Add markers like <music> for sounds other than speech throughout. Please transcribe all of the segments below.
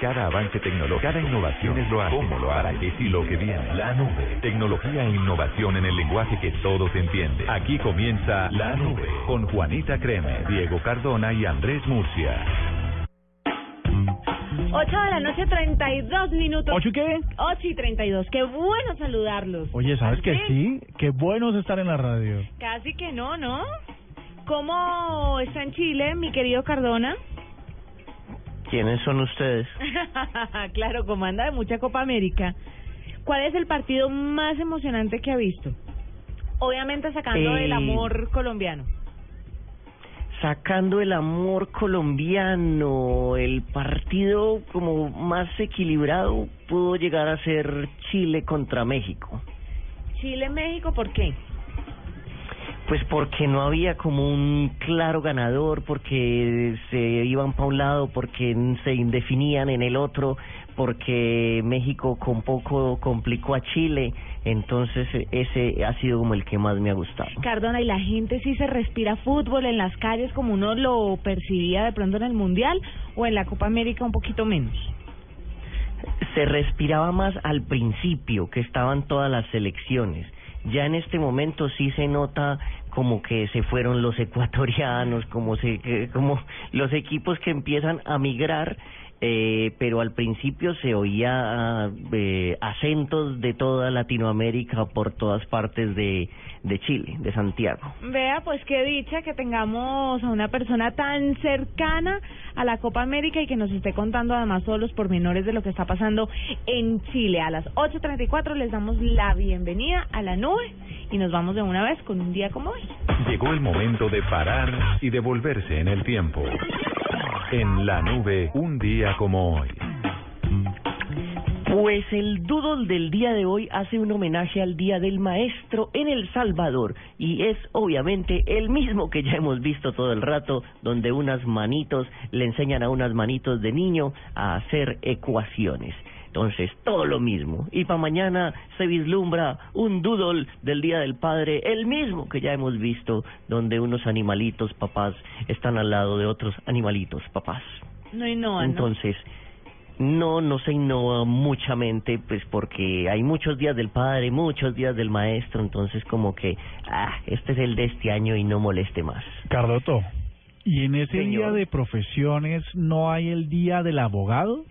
Cada avance tecnológico, cada innovación es lo hace, cómo lo hará, qué y lo que viene. La nube. Tecnología e innovación en el lenguaje que todos entienden. Aquí comienza La Nube con Juanita Creme, Diego Cardona y Andrés Murcia. 8 de la noche, 32 minutos. ¿Ocho y qué? 8 y 32. Qué bueno saludarlos. Oye, ¿sabes que sí? Qué bueno es estar en la radio. Casi que no, ¿no? ¿Cómo está en Chile, mi querido Cardona? ¿Quiénes son ustedes? <laughs> claro, comanda de mucha Copa América. ¿Cuál es el partido más emocionante que ha visto? Obviamente sacando Eh, el amor colombiano. Sacando el amor colombiano, el partido como más equilibrado pudo llegar a ser Chile contra México. Chile-México, ¿por qué? Pues porque no había como un claro ganador, porque se iban para un lado, porque se indefinían en el otro, porque México con poco complicó a Chile, entonces ese ha sido como el que más me ha gustado. Cardona, ¿y la gente sí se respira fútbol en las calles como uno lo percibía de pronto en el Mundial o en la Copa América un poquito menos? se respiraba más al principio que estaban todas las selecciones. Ya en este momento sí se nota como que se fueron los ecuatorianos, como se como los equipos que empiezan a migrar, eh, pero al principio se oía eh, acentos de toda Latinoamérica por todas partes de de Chile, de Santiago. Vea, pues qué dicha que tengamos a una persona tan cercana a la Copa América y que nos esté contando además todos los pormenores de lo que está pasando en Chile. A las 8.34 les damos la bienvenida a la nube y nos vamos de una vez con un día como hoy. Llegó el momento de parar y devolverse en el tiempo. En la nube, un día como hoy. Pues el doodle del día de hoy hace un homenaje al Día del Maestro en El Salvador y es obviamente el mismo que ya hemos visto todo el rato, donde unas manitos le enseñan a unas manitos de niño a hacer ecuaciones. Entonces, todo lo mismo. Y para mañana se vislumbra un doodle del Día del Padre, el mismo que ya hemos visto, donde unos animalitos papás están al lado de otros animalitos papás. No innova, ¿no? Entonces, no, no se innova muchamente, pues porque hay muchos días del padre, muchos días del maestro, entonces como que, ah, este es el de este año y no moleste más. Cardoto, ¿y en ese Señor. día de profesiones no hay el día del abogado?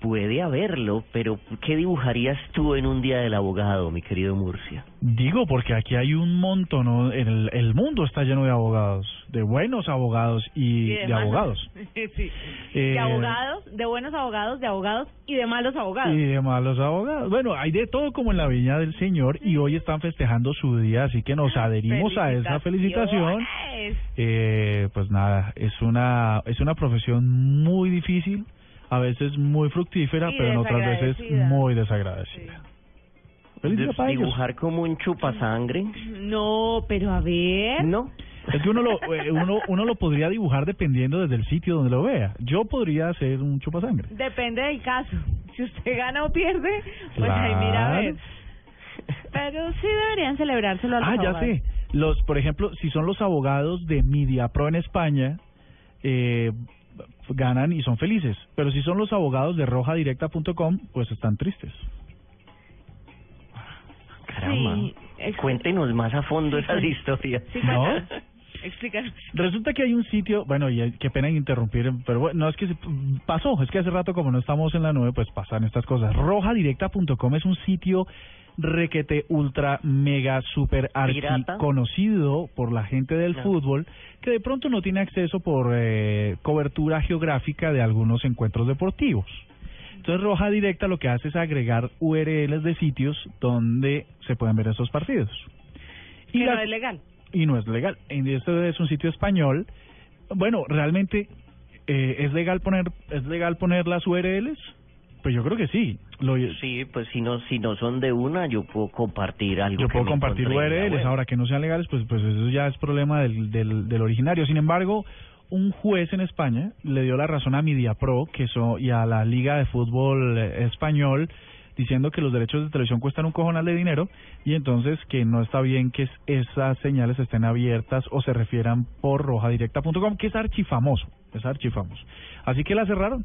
Puede haberlo, pero ¿qué dibujarías tú en un día del abogado, mi querido Murcia? Digo, porque aquí hay un montón, ¿no? el, el mundo está lleno de abogados, de buenos abogados y, de abogados. <laughs> sí. Eh, De abogados, de buenos abogados, de abogados y de malos abogados. Y de malos abogados. Bueno, hay de todo como en la viña del Señor y hoy están festejando su día, así que nos adherimos a esa felicitación. Eh, pues nada, es una es una profesión muy difícil, a veces muy fructífera, Y pero en otras veces muy desagradecida. Feliz día De- para ellos. dibujar como un chupasangre, No, pero a ver. ¿no? Es que uno lo eh, uno uno lo podría dibujar dependiendo desde el sitio donde lo vea. Yo podría hacer un chupasangre. Depende del caso. Si usted gana o pierde, pues ahí mira a ver. Pero sí deberían celebrárselo a los Ah, ya abogados. sé. Los, por ejemplo, si son los abogados de MediaPro en España, eh, ganan y son felices. Pero si son los abogados de rojadirecta.com, pues están tristes. Caramba. Sí, Cuéntenos más a fondo esas historias. Sí, ¿No? Explícanos. Resulta que hay un sitio, bueno, y qué pena interrumpir, pero bueno, no es que se- pasó, es que hace rato como no estamos en la nube, pues pasan estas cosas. Rojadirecta.com es un sitio requete ultra mega super archi Pirata. conocido por la gente del No. fútbol que de pronto no tiene acceso por eh, cobertura geográfica de algunos encuentros deportivos. Entonces Roja Directa lo que hace es agregar URLs de sitios donde se pueden ver esos partidos. La- no es legal. y no es legal. Y Este es un sitio español. Bueno, realmente eh, es legal poner es legal poner las URLs. Pues yo creo que sí. Lo, Sí, pues si no si no son de una, yo puedo compartir algo. yo que puedo me compartir URLs. Ahora que no sean legales, pues pues eso ya es problema del, del, del originario. Sin embargo, un juez en España le dio la razón a MediaPro que so, y a la Liga de Fútbol eh, Español diciendo que los derechos de televisión cuestan un cojonal de dinero y entonces que no está bien que es- esas señales estén abiertas o se refieran por rojadirecta.com, que es archifamoso. es archifamoso. Así que la cerraron.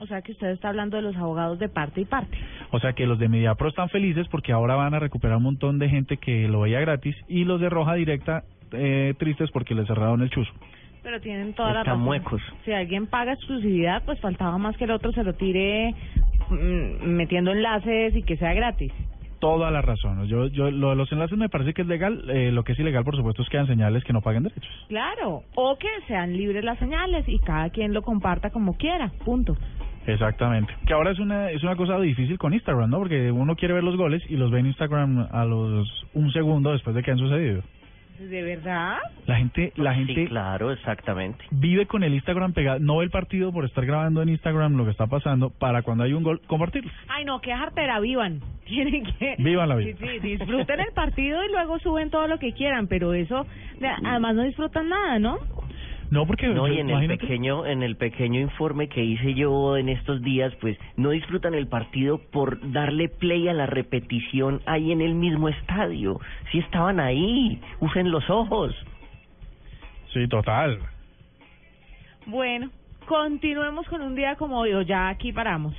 O sea que usted está hablando de los abogados de parte y parte. O sea que los de Mediapro están felices porque ahora van a recuperar un montón de gente que lo veía gratis y los de Roja Directa eh, tristes porque les cerraron el chuzo. Pero tienen toda la Están razón. muecos. Si alguien paga exclusividad, pues faltaba más que el otro se lo tire mm, metiendo enlaces y que sea gratis. Toda la razón. Yo, yo, lo de los enlaces me parece que es legal. Eh, lo que es ilegal, por supuesto, es que dan señales que no paguen derechos. Claro. O que sean libres las señales y cada quien lo comparta como quiera. Punto. Exactamente. Que ahora es una es una cosa difícil con Instagram, ¿no? Porque uno quiere ver los goles y los ve en Instagram a los un segundo después de que han sucedido. ¿De verdad? La gente la Sí, gente claro, exactamente. vive con el Instagram pegado, no ve el partido por estar grabando en Instagram lo que está pasando para cuando hay un gol compartirlo. Ay, no, qué jartera, vivan. <laughs> Tienen que... Vivan la vida. Sí, sí, disfruten el partido y luego suben todo lo que quieran, pero eso, de- además no disfrutan nada, ¿no? No, porque No, y en el pequeño, en el pequeño informe que hice yo en estos días, pues no disfrutan el partido por darle play a la repetición ahí en el mismo estadio. Si estaban ahí, usen los ojos. Sí, total. Bueno, continuemos con un día como hoy, o ya aquí paramos.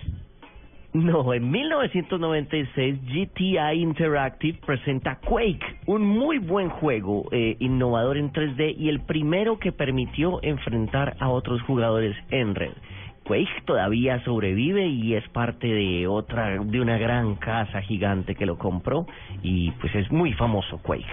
No, en 1996 GTI Interactive presenta Quake, un muy buen juego eh, innovador en 3D y el primero que permitió enfrentar a otros jugadores en red. Quake todavía sobrevive y es parte de otra de una gran casa gigante que lo compró y pues es muy famoso Quake.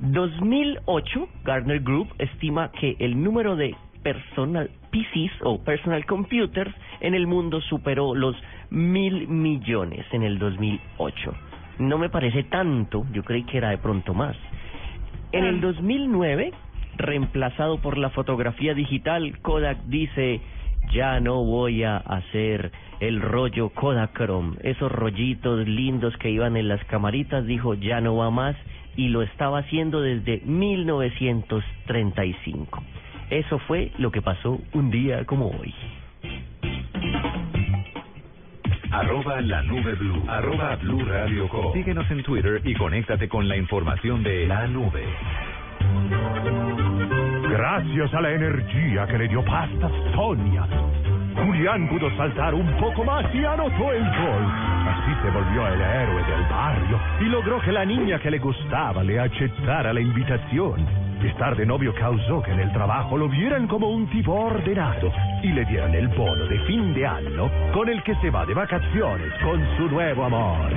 2008 Gartner Group estima que el número de personal PCs o personal computers en el mundo superó los mil millones en el 2008. No me parece tanto, yo creí que era de pronto más. En el 2009, reemplazado por la fotografía digital, Kodak dice, ya no voy a hacer el rollo Kodachrome, esos rollitos lindos que iban en las camaritas, dijo, ya no va más, y lo estaba haciendo desde 1935. Eso fue lo que pasó un día como hoy. Arroba la nube blue. Arroba blue radio com. Síguenos en Twitter y conéctate con la información de la nube. Gracias a la energía que le dio Pasta Sonia, Julián pudo saltar un poco más y anotó el gol. Así se volvió el héroe del barrio y logró que la niña que le gustaba le aceptara la invitación. Estar de novio causó que en el trabajo lo vieran como un tipo ordenado y le dieran el bono de fin de año con el que se va de vacaciones con su nuevo amor.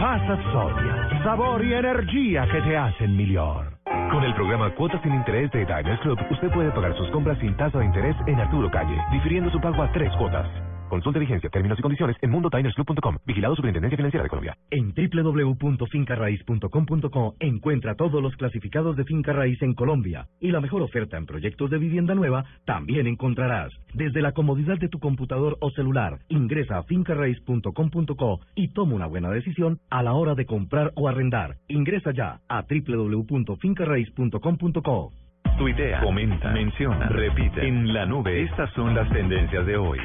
Pasta Sonia, sabor y energía que te hacen mejor. Con el programa Cuotas sin Interés de Diners Club, usted puede pagar sus compras sin tasa de interés en Arturo Calle, difiriendo su pago a tres cuotas. Consulte vigencia, términos y condiciones en mundodinersclub.com. Vigilado Superintendencia Financiera de Colombia. En www.fincarraiz.com.co encuentra todos los clasificados de finca raíz en Colombia y la mejor oferta en proyectos de vivienda nueva también encontrarás. Desde la comodidad de tu computador o celular, ingresa a fincarraiz.com.co y toma una buena decisión a la hora de comprar o arrendar. Ingresa ya a www.fincarraiz.com.co. Tuitea, comenta, menciona, repite. En la nube, estas son las tendencias de hoy.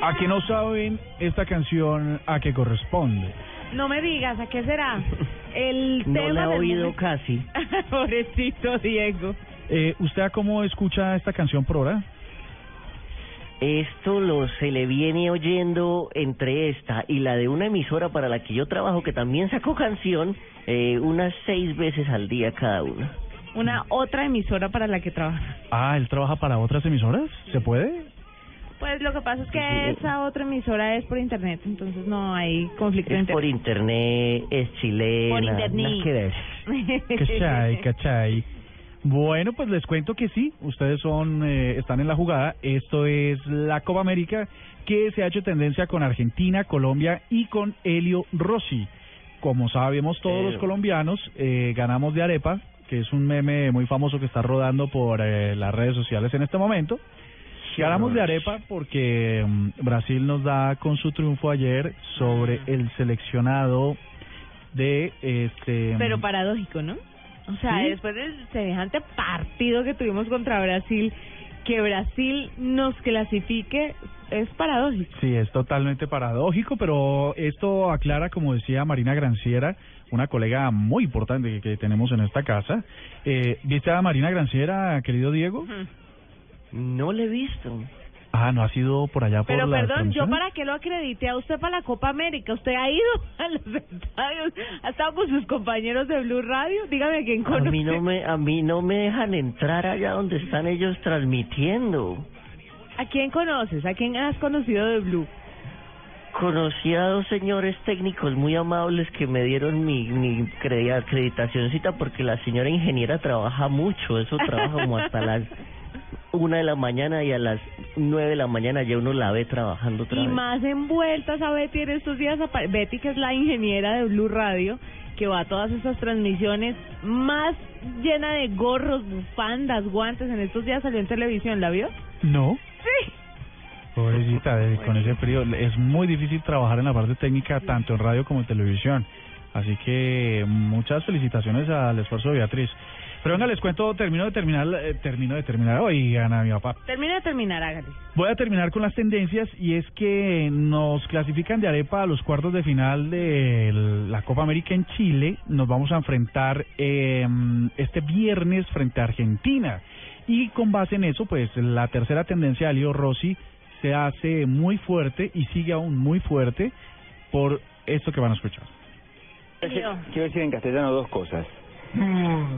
A que no saben esta canción a qué corresponde. No me digas, ¿a qué será? El <laughs> No tema la he del oído momento. casi. <laughs> Pobrecito Diego. Eh, ¿Usted a cómo escucha esta canción por hora? Esto lo se le viene oyendo entre esta y la de una emisora para la que yo trabajo que también sacó canción eh, unas seis veces al día cada una. Una otra emisora para la que trabaja. Ah, ¿él trabaja para otras emisoras? ¿Se puede? Pues lo que pasa es que esa otra emisora es por internet, entonces no hay conflicto de Es por internet. es chilena, Por internet. Cachai, <laughs> cachai. Bueno, pues les cuento que sí, ustedes son eh, están en la jugada. Esto es la Copa América que se ha hecho tendencia con Argentina, Colombia y con Helio Rossi. Como sabemos todos los Pero- colombianos, eh, ganamos de arepa, que es un meme muy famoso que está rodando por eh, las redes sociales en este momento. Ganamos de arepa porque mm, Brasil nos da con su triunfo ayer sobre el seleccionado de este Pero paradójico, ¿no? O sea, Sí. después del semejante partido que tuvimos contra Brasil, que Brasil nos clasifique es paradójico. Sí, es totalmente paradójico, pero esto aclara, como decía Marina Granciera, una colega muy importante que, que tenemos en esta casa. Eh, ¿Viste a Marina Granciera, querido Diego? No le he visto. Ah, no ha sido por allá por Pero la perdón, ¿yo para qué lo acredité a usted para la Copa América? ¿Usted ha ido a los <laughs> estadios? ¿Ha estado con sus compañeros de Blue Radio? Dígame a quién A conoce. mí no me, a mí no me dejan entrar allá donde están ellos transmitiendo. ¿A quién conoces? ¿A quién has conocido de Blue? Conocí a dos señores técnicos muy amables que me dieron mi, mi cre- acreditacióncita porque la señora ingeniera trabaja mucho, eso trabaja como hasta las <laughs> una de la mañana y a las nueve de la mañana ya uno la ve trabajando otra Y vez. más envueltas a Betty en estos días. Betty, que es la ingeniera de Blue Radio, que va a todas esas transmisiones, más llena de gorros, bufandas, guantes. En estos días salió en televisión, ¿la vio? No. Sí. Pobrecita, con ese frío es muy difícil trabajar en la parte técnica tanto en radio como en televisión. Así que muchas felicitaciones al esfuerzo de Beatriz. Pero venga, les cuento, termino de terminar, eh, termino de terminar hoy, Ana, mi papá. Termina de terminar, hágale. Voy a terminar con las tendencias y es que nos clasifican de arepa a los cuartos de final de la Copa América en Chile. Nos vamos a enfrentar eh, este viernes frente a Argentina. Y con base en eso, pues la tercera tendencia de Leo Rossi se hace muy fuerte y sigue aún muy fuerte por esto que van a escuchar. Quiero decir en castellano dos cosas.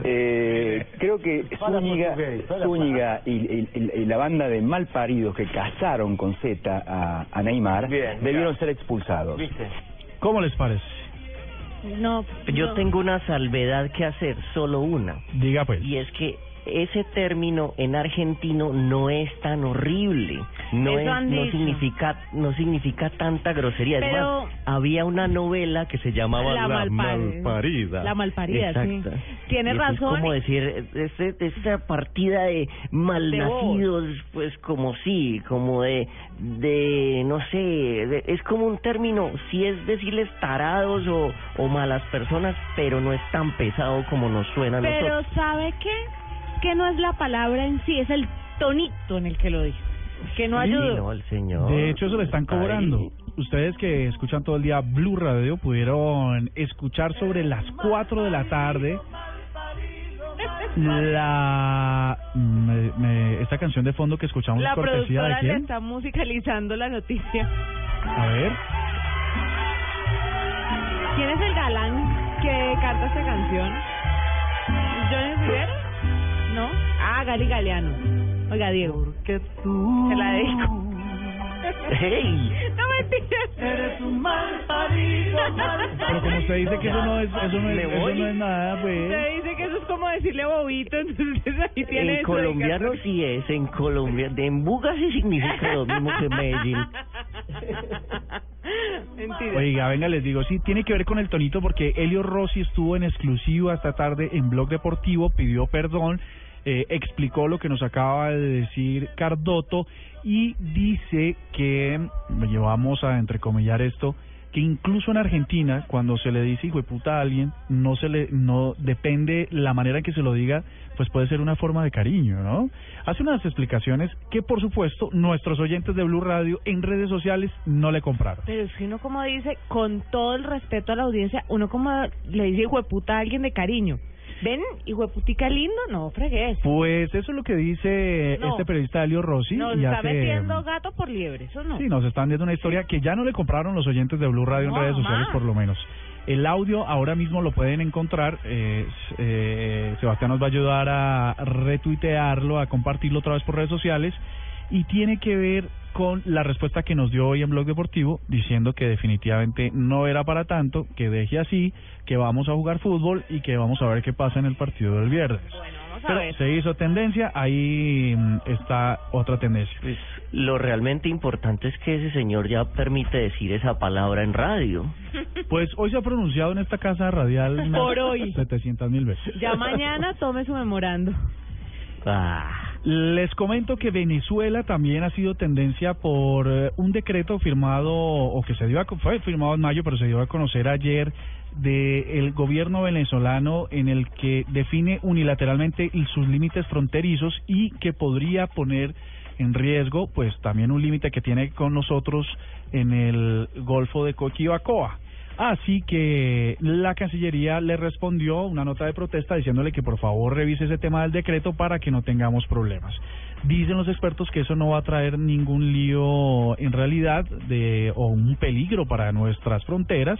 Eh, creo que Zúñiga, Zúñiga y, y- y- y la banda de malparidos que cazaron con Z a, a Neymar debieron ser expulsados. ¿Cómo les parece? No. Yo no. tengo una salvedad que hacer, solo una. Diga pues. Y es que ese término en argentino no es tan horrible, no es, no significa, no significa tanta grosería. Es Pero- más, había una novela que se llamaba La La, malparida. Malparida. La malparida, Exacto. sí. Tiene Y eso razón. Es como decir, esta partida de malnacidos, pues como sí, como de, de no sé, de- es como un término, sí es decirles tarados o, o malas personas, pero no es tan pesado como nos suena a Pero nosotros. ¿sabe qué? Que no es la palabra en sí, es el tonito en el que lo dijo. Que no Sí, ayudó. no, el señor. De hecho, eso le están ahí. cobrando. Ustedes que escuchan todo el día Blue Radio pudieron escuchar sobre las 4 de la tarde la me- me- esta canción de fondo que escuchamos La es cortesía de le quién? está musicalizando la noticia. A ver. ¿Quién es el galán que canta esta canción? ¿Johnny Rivera? ¿No? Ah, Gali Galeano. Oiga, Diego. Que tú Se la dedico. <laughs> ¡Hey! No mentiras. eres un mal parido, mal Pero como usted dice que eso no es eso no es, ¿Me eso no es nada, pues. Usted dice que eso es como decirle bobito, <laughs> entonces ahí tiene En eso, colombiano sí es, en Colombia. En Buga sí significa lo mismo que Medellín. <laughs> Mentira. Oiga, venga, les digo, sí, tiene que ver con el tonito porque Elio Rossi estuvo en exclusiva esta tarde en Blog Deportivo, pidió perdón, eh, explicó lo que nos acaba de decir Cardoto y dice que, llevamos a entrecomillar esto, que incluso en Argentina, cuando se le dice hijo de puta a alguien, no se le, no, depende la manera en que se lo diga, pues puede ser una forma de cariño, ¿no? Hace unas explicaciones que, por supuesto, nuestros oyentes de Blue Radio en redes sociales no le compraron. Pero es que uno como dice, con todo el respeto a la audiencia, uno como le dice hueputa a alguien de cariño. ¿Ven? Hijueputica lindo, no fregues. Pues eso es lo que dice No. este periodista Elio Rossi. Nos y está hace- metiendo gato por liebre, eso no. Sí, nos están viendo una historia que ya no le compraron los oyentes de Blue Radio No, en redes sociales, por lo menos. El audio ahora mismo lo pueden encontrar. eh, eh, Sebastián nos va a ayudar a retuitearlo, a compartirlo otra vez por redes sociales. Y tiene que ver con la respuesta que nos dio hoy en Blog Deportivo, diciendo que definitivamente no era para tanto, que deje así, que vamos a jugar fútbol y que vamos a ver qué pasa en el partido del viernes. Bueno, vamos a Pero ver. se hizo tendencia, ahí mm, está otra tendencia. Pues lo realmente importante es que ese señor ya permite decir esa palabra en radio. <laughs> Pues hoy se ha pronunciado en esta casa radial Por hoy. 700 mil veces. Ya mañana tome su memorando. Ah, Les comento que Venezuela también ha sido tendencia por eh, un decreto firmado o que se dio a, fue firmado en mayo, pero se dio a conocer ayer del gobierno venezolano en el que define unilateralmente sus límites fronterizos y que podría poner en riesgo pues también un límite que tiene con nosotros en el Golfo de Coquibacoa. Así que la Cancillería le respondió una nota de protesta diciéndole que por favor revise ese tema del decreto para que no tengamos problemas. Dicen los expertos que eso no va a traer ningún lío en realidad de, o un peligro para nuestras fronteras,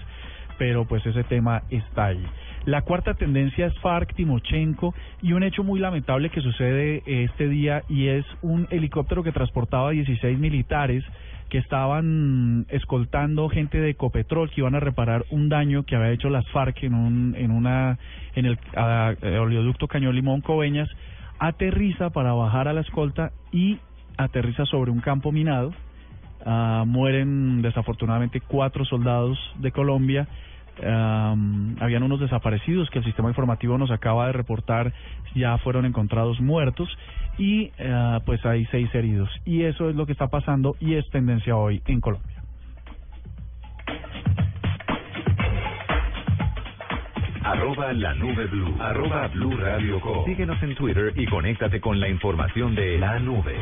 pero pues ese tema está ahí. La cuarta tendencia es FARC, Timochenko y un hecho muy lamentable que sucede este día y es un helicóptero que transportaba 16 militares que estaban escoltando gente de Ecopetrol que iban a reparar un daño que había hecho las FARC en un en una en el oleoducto Cañón Limón Coveñas aterriza para bajar a la escolta y aterriza sobre un campo minado. Ah, mueren desafortunadamente cuatro soldados de Colombia. Habían unos desaparecidos que el sistema informativo nos acaba de reportar ya fueron encontrados muertos y uh, pues hay seis heridos y eso es lo que está pasando y es tendencia hoy en Colombia. Arroba la nube blue. Arroba blue radio Síguenos en Twitter y conéctate con la información de la nube.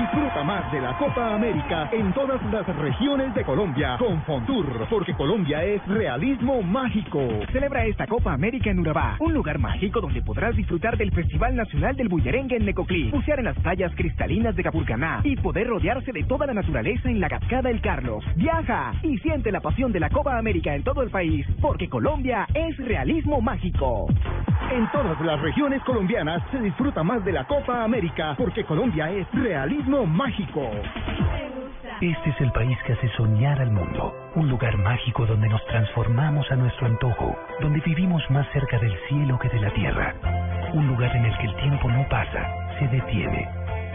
Disfruta más de la Copa América en todas las regiones de Colombia con Fontour, porque Colombia es realismo mágico. Celebra esta Copa América en Urabá, un lugar mágico donde podrás disfrutar del Festival Nacional del Bullerengue en Necoclí, bucear en las playas cristalinas de Capurcaná y poder rodearse de toda la naturaleza en la Cascada El Carlos. Viaja y siente la pasión de la Copa América en todo el país, porque Colombia es realismo mágico. En todas las regiones colombianas se disfruta más de la Copa América, porque Colombia es realismo mágico. Este es el país que hace soñar al mundo. Un lugar mágico donde nos transformamos a nuestro antojo, donde vivimos más cerca del cielo que de la tierra. Un lugar en el que el tiempo no pasa, se detiene.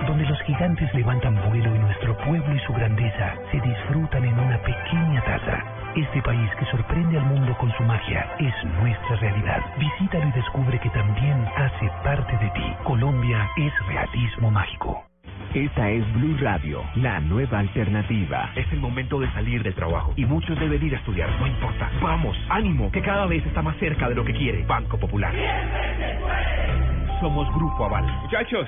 Donde los gigantes levantan vuelo y nuestro pueblo y su grandeza se disfrutan en una pequeña taza este país que sorprende al mundo con su magia es nuestra realidad. Visítalo y descubre que también hace parte de ti. Colombia es realismo mágico. Esta es Blue Radio, la nueva alternativa. Es el momento de salir del trabajo y muchos deben ir a estudiar. No importa. Vamos, ánimo, que cada vez está más cerca de lo que quiere. Banco Popular. Somos Grupo Aval. Muchachos,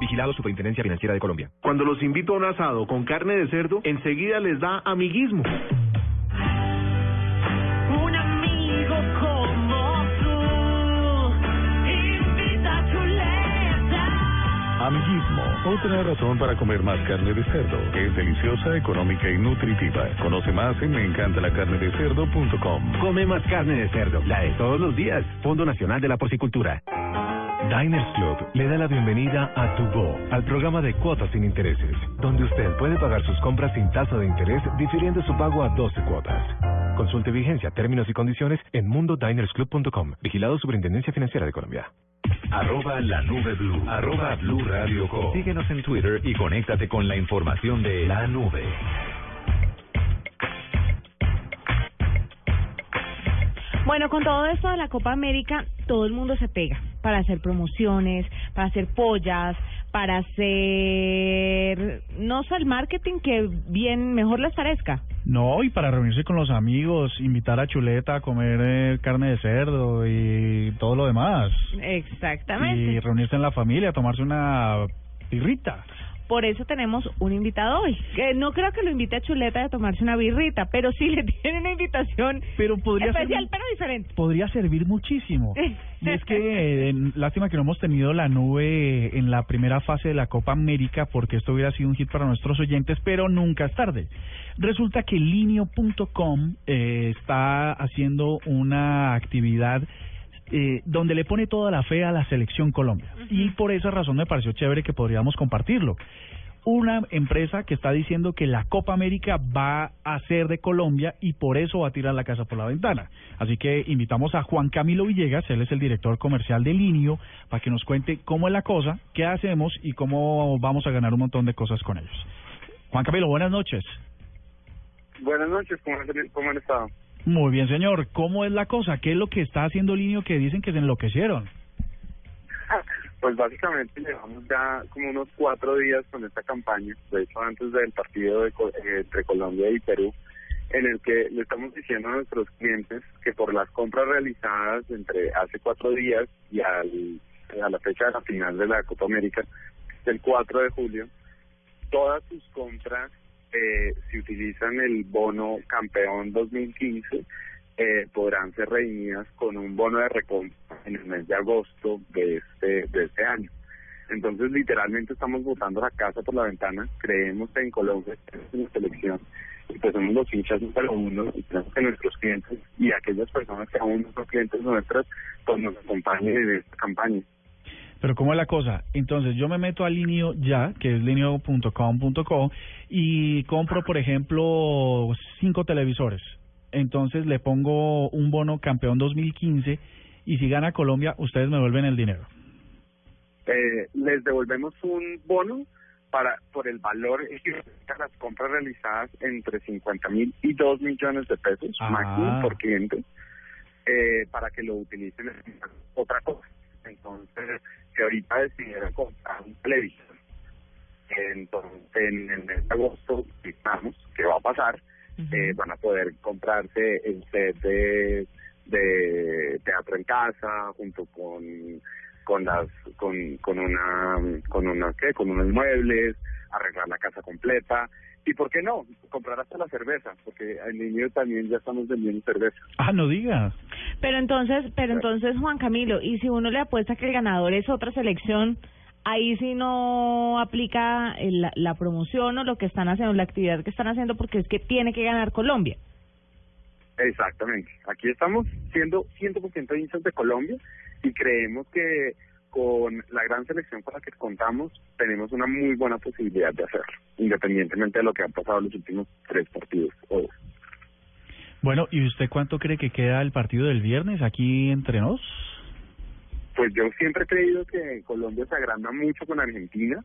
Vigilado Superintendencia Financiera de Colombia. Cuando los invito a un asado con carne de cerdo, enseguida les da amiguismo. Amiguismo, otra razón para comer más carne de cerdo. Es deliciosa, económica y nutritiva. Conoce más en meencantalacarnedecerdo.com. Come más carne de cerdo, la de todos los días. Fondo Nacional de la Porcicultura. Diners Club le da la bienvenida a Tu Go, al programa de cuotas sin intereses, donde usted puede pagar sus compras sin tasa de interés difiriendo su pago a 12 cuotas. Consulte vigencia, términos y condiciones en mundodinersclub.com. Vigilado Superintendencia Financiera de Colombia. Arroba la nube blue. Arroba blue radio Síguenos en Twitter y conéctate con la información de la nube. Bueno, con todo esto de la Copa América, todo el mundo se pega para hacer promociones, para hacer pollas, para hacer, no sé, el marketing que bien mejor les parezca. No, y para reunirse con los amigos, invitar a Chuleta a comer eh, carne de cerdo y todo lo demás. Exactamente. Y reunirse en la familia, tomarse una pirrita. Por eso tenemos un invitado hoy. Que no creo que lo invite a Chuleta a tomarse una birrita, pero sí le <laughs> tiene una invitación pero podría especial, pero diferente. Podría servir muchísimo. <laughs> y es que, lástima que no hemos tenido la nube en la primera fase de la Copa América, porque esto hubiera sido un hit para nuestros oyentes, pero nunca es tarde. Resulta que linio.com eh, está haciendo una actividad eh, donde le pone toda la fe a la selección Colombia. Y por esa razón me pareció chévere que podríamos compartirlo. Una empresa que está diciendo que la Copa América va a ser de Colombia y por eso va a tirar la casa por la ventana. Así que invitamos a Juan Camilo Villegas, él es el director comercial de Linio, para que nos cuente cómo es la cosa, qué hacemos y cómo vamos a ganar un montón de cosas con ellos. Juan Camilo, buenas noches. Buenas noches, ¿cómo, cómo han estado? Muy bien, señor. ¿Cómo es la cosa? ¿Qué es lo que está haciendo Linio que dicen que se enloquecieron? <laughs> Pues básicamente llevamos ya como unos cuatro días con esta campaña, de hecho antes del partido de, eh, entre Colombia y Perú, en el que le estamos diciendo a nuestros clientes que por las compras realizadas entre hace cuatro días y al, a la fecha de la final de la Copa América, el 4 de julio, todas sus compras, eh, si utilizan el bono campeón 2015, eh, podrán ser redimidas con un bono de recompra en el mes de agosto de este, de este año. Entonces, literalmente estamos botando la casa por la ventana. Creemos en Colombia, en la selección, y pues somos los hinchas número uno, y creemos que nuestros clientes y aquellas personas que aún no son clientes nuestras, pues nos acompañen en esta campaña. Pero ¿cómo es la cosa? Entonces yo me meto a Linio ya, que es linio.com.co, y compro, por ejemplo, cinco televisores. Entonces le pongo un bono campeón 2015 y si gana Colombia, ustedes me vuelven el dinero. eh, les devolvemos un bono para por el valor a las compras realizadas entre 50 mil y 2 millones de pesos Ah. máximo por cliente eh, para que lo utilicen en otra cosa. Entonces, si ahorita decidieran comprar un televisor, entonces en el mes de agosto, estamos, que va a pasar, eh, van a poder comprarse el set de, de teatro en casa junto con con las con con una con una qué con unos muebles arreglar la casa completa y por qué no comprar hasta la cerveza porque en niño también ya estamos vendiendo cerveza Ah, no digas. Pero entonces, pero entonces Juan Camilo, y si uno le apuesta que el ganador es otra selección, ahí sí no aplica el- la, la promoción o lo que están haciendo, la actividad que están haciendo, porque es que tiene que ganar Colombia. Exactamente. Aquí estamos siendo 100% hinchas de Colombia y creemos que con la gran selección con la que contamos tenemos una muy buena posibilidad de hacerlo, independientemente de lo que ha pasado en los últimos tres partidos. o dos. Bueno, ¿y usted cuánto cree que queda el partido del viernes aquí entre nos? Pues yo siempre he creído que Colombia se agranda mucho con Argentina.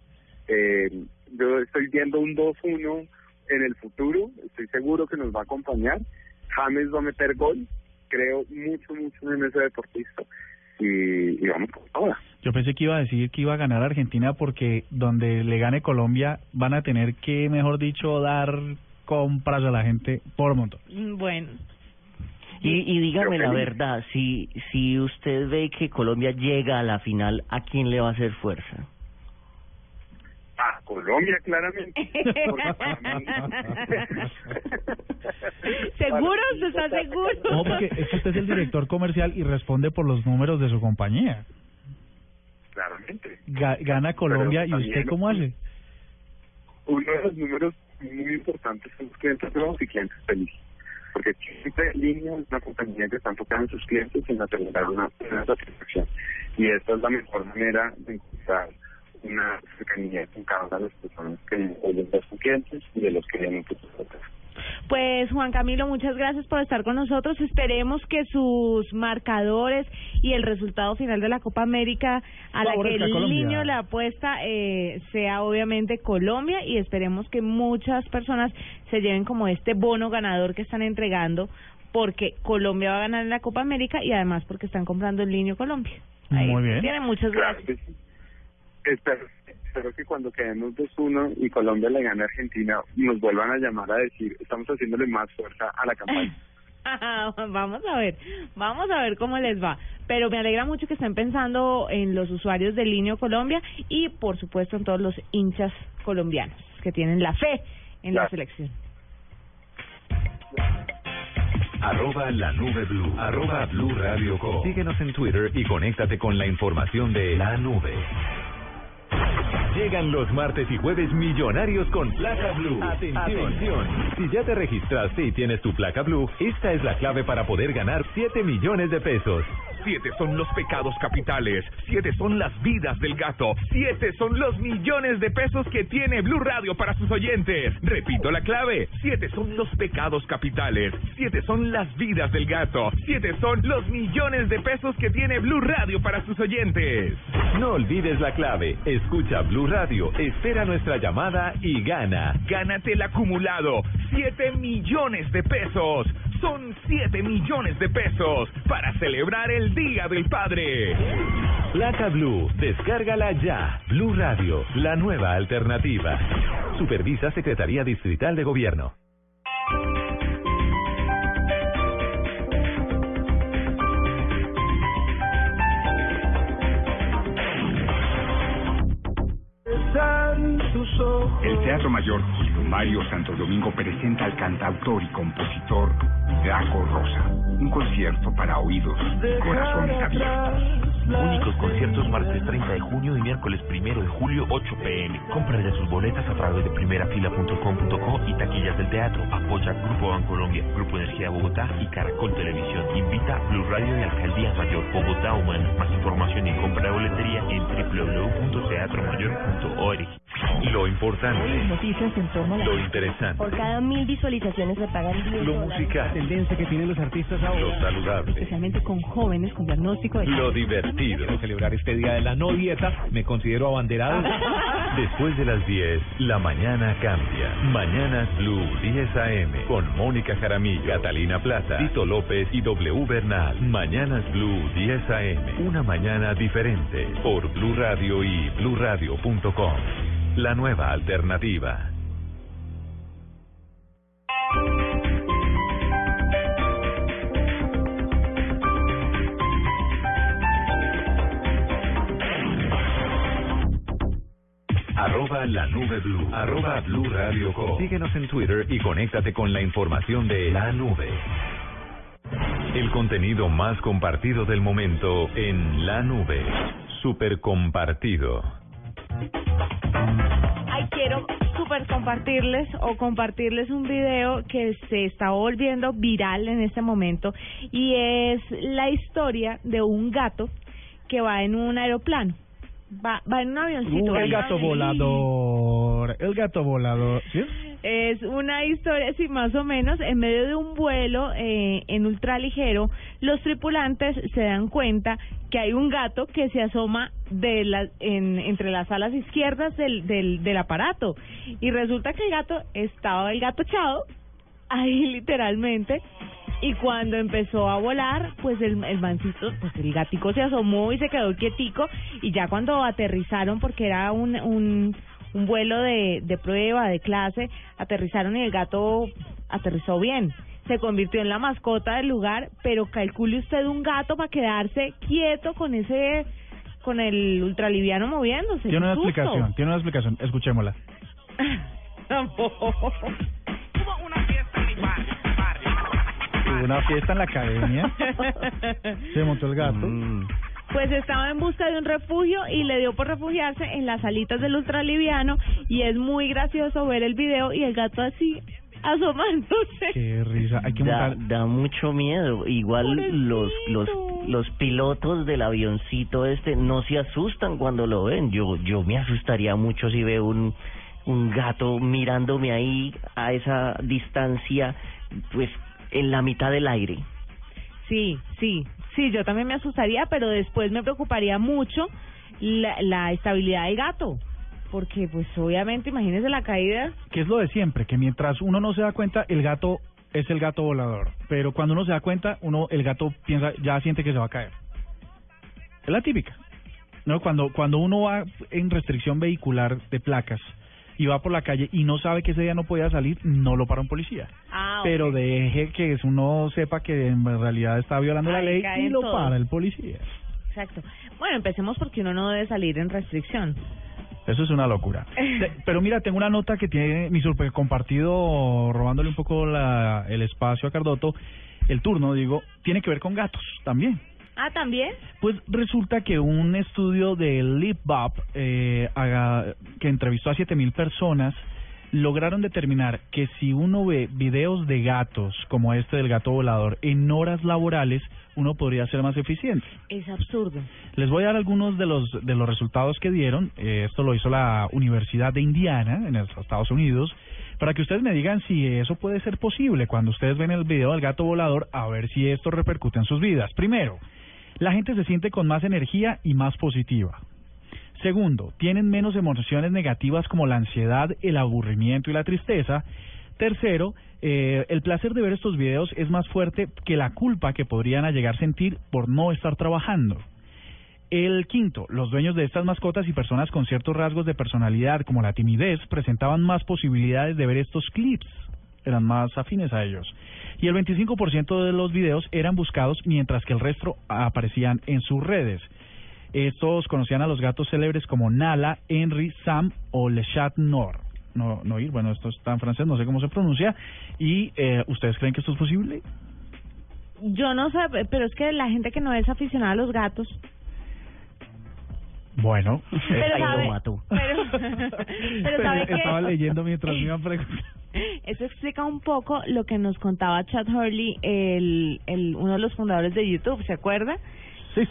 Eh, yo estoy viendo un 2-1 en el futuro, estoy seguro que nos va a acompañar. James va a meter gol, creo mucho, mucho en ese deportista y, y vamos con toda. Yo pensé que iba a decir que iba a ganar Argentina porque donde le gane Colombia van a tener que, mejor dicho, dar compras a la gente por montón. Mm, Bueno, Y, y dígame la verdad, si, si usted ve que Colombia llega a la final, ¿a quién le va a hacer fuerza? Colombia, claramente. <laughs> ¿Seguro? ¿Usted está seguro? No, porque es que usted es el director comercial y responde por los números de su compañía. Claramente. Ga- gana Colombia Pero y usted cómo hace? Uno de los números muy importantes son los clientes nuevos y clientes felices. Porque siempre Línea es una compañía que está enfocada en sus clientes y en asegurar una, una satisfacción. Y esta es la mejor manera de encontrar una cercanía con cada una de las personas que oyen de sus clientes y de los que vienen por sus otras. Pues Juan Camilo, muchas gracias por estar con nosotros. Esperemos que sus marcadores y el resultado final de la Copa América a la que el niño le apuesta eh, sea obviamente Colombia y esperemos que muchas personas se lleven como este bono ganador que están entregando porque Colombia va a ganar en la Copa América y además porque están comprando el niño Colombia. Ahí Muy bien. Tienen muchas gracias. Espero, espero que cuando quedemos 2-1 y Colombia le gane a Argentina, nos vuelvan a llamar a decir, estamos haciéndole más fuerza a la campaña. <laughs> vamos a ver, vamos a ver cómo les va. Pero me alegra mucho que estén pensando en los usuarios de Linio Colombia y, por supuesto, en todos los hinchas colombianos que tienen la fe en la Claro. selección. Arroba la nube blue. Arroba blue radio com. Síguenos en Twitter y conéctate con la información de la nube. Llegan los martes y jueves millonarios con placa blue. Atención. Si ya te registraste y tienes tu placa blue, esta es la clave para poder ganar 7 millones de pesos. Siete son los pecados capitales, siete son las vidas del gato, siete son los millones de pesos que tiene Blue Radio para sus oyentes. Repito la clave, siete son los pecados capitales, siete son las vidas del gato, siete son los millones de pesos que tiene Blue Radio para sus oyentes. No olvides la clave. Escucha Blue Radio, espera nuestra llamada y gana. Gánate el acumulado, siete millones de pesos, son 7 millones de pesos para celebrar el Día del Padre. Placa Blue, descárgala ya. Blue Radio, la nueva alternativa. Supervisa Secretaría Distrital de Gobierno. El Teatro Mayor Julio Mario Santo Domingo presenta al cantautor y compositor Un concierto para oídos y corazones abiertos. Únicos conciertos martes 30 de junio y miércoles 1 de julio 8 pm. Compra ya sus boletas a través de primerafila.com.co y taquillas del teatro. Apoya Grupo Bancolombia, Grupo Energía Bogotá y Caracol Televisión. Invita Blue Radio y Alcaldía Mayor Bogotá Humana. Más información y compra de boletería en www.teatromayor.org. Lo importante, Noticias en torno a la... lo interesante, Por cada mil visualizaciones se pagan 10 lo dólares. musical, tendencia que tienen los artistas lo saludable, Especialmente con jóvenes con diagnóstico de lo divertido. Quiero celebrar este día de la no dieta, me considero abanderado. <laughs> Después de las 10, la mañana cambia. Mañanas Blue 10 AM con Mónica Jaramillo, Catalina Plaza, Tito López y W Bernal. Mañanas Blue 10 AM. Una mañana diferente por Blue Radio y bluradio.com. La nueva alternativa. Arroba la nube blue. Arroba blue radio com. Síguenos en Twitter y conéctate con la información de la nube. El contenido más compartido del momento en la nube. Super compartido. Ay, quiero super compartirles o compartirles un video que se está volviendo viral en este momento y es la historia de un gato que va en un aeroplano. Va, va en un avioncito. Uh, el gato volador, el gato volador, ¿sí? Es una historia, sí, más o menos, en medio de un vuelo eh, en ultraligero, los tripulantes se dan cuenta que hay un gato que se asoma de la, en, entre las alas izquierdas del, del, del aparato. Y resulta que el gato estaba el gato echado, ahí <laughs> literalmente, y cuando empezó a volar, pues el, el mancito, pues el gatico se asomó y se quedó quietico, y ya cuando aterrizaron, porque era un... un un vuelo de, de prueba, de clase, aterrizaron y el gato aterrizó bien. Se convirtió en la mascota del lugar, pero calcule usted un gato para quedarse quieto con ese, con el ultraliviano moviéndose. Tiene una explicación, tiene una explicación, escuchémosla. <laughs> una fiesta en la academia, se montó el gato. Pues estaba en busca de un refugio y le dio por refugiarse en las alitas del ultraliviano y es muy gracioso ver el video y el gato así asomándose. Qué risa, hay que da, montar... da mucho miedo. Igual los los los pilotos del avioncito este no se asustan cuando lo ven. Yo yo me asustaría mucho si veo un un gato mirándome ahí a esa distancia, pues en la mitad del aire. Sí, sí, sí, yo también me asustaría, pero después me preocuparía mucho la, la estabilidad del gato, porque pues obviamente imagínese la caída. que es lo de siempre, que mientras uno no se da cuenta, el gato es el gato volador. Pero cuando uno se da cuenta, uno el gato piensa, ya siente que se va a caer. Es la típica. No, cuando cuando uno va en restricción vehicular de placas y va por la calle y no sabe que ese día no podía salir, no lo para un policía. Ah, Pero deje que uno sepa que en realidad está violando la ley y lo para el policía. Exacto. Bueno, empecemos porque uno no debe salir en restricción. Eso es una locura. Pero mira, tengo una nota que tiene mi super compartido, robándole un poco la, el espacio a Cardoto. El turno, digo, tiene que ver con gatos también. Ah, también. Pues resulta que un estudio de LipBop, eh, haga- que entrevistó a 7000 personas, lograron determinar que si uno ve videos de gatos, como este del gato volador, en horas laborales, uno podría ser más eficiente. Es absurdo. Les voy a dar algunos de los de los resultados que dieron. Eh, esto lo hizo la Universidad de Indiana en los Estados Unidos para que ustedes me digan si eso puede ser posible cuando ustedes ven el video del gato volador, a ver si esto repercute en sus vidas. Primero, la gente se siente con más energía y más positiva. Segundo, tienen menos emociones negativas como la ansiedad, el aburrimiento y la tristeza. Tercero, eh, el placer de ver estos videos es más fuerte que la culpa que podrían llegar a sentir por no estar trabajando. El quinto, los dueños de estas mascotas y personas con ciertos rasgos de personalidad como la timidez presentaban más posibilidades de ver estos clips, eran más afines a ellos. Y el 25% de los videos eran buscados mientras que el resto aparecían en sus redes. Estos conocían a los gatos célebres como Nala, Henry, Sam o Le Chat Nord. No, no ir, bueno, esto está en francés, no sé cómo se pronuncia. ¿Y eh, ustedes creen que esto es posible? Yo no sé, pero es que la gente que no es aficionada a los gatos. Bueno, <laughs> Pero sabe-. Pero, pero sabe que estaba leyendo mientras me iban <laughs> preguntando. eso explica un poco lo que nos contaba Chad Hurley, el, el uno de los fundadores de YouTube, ¿se acuerda?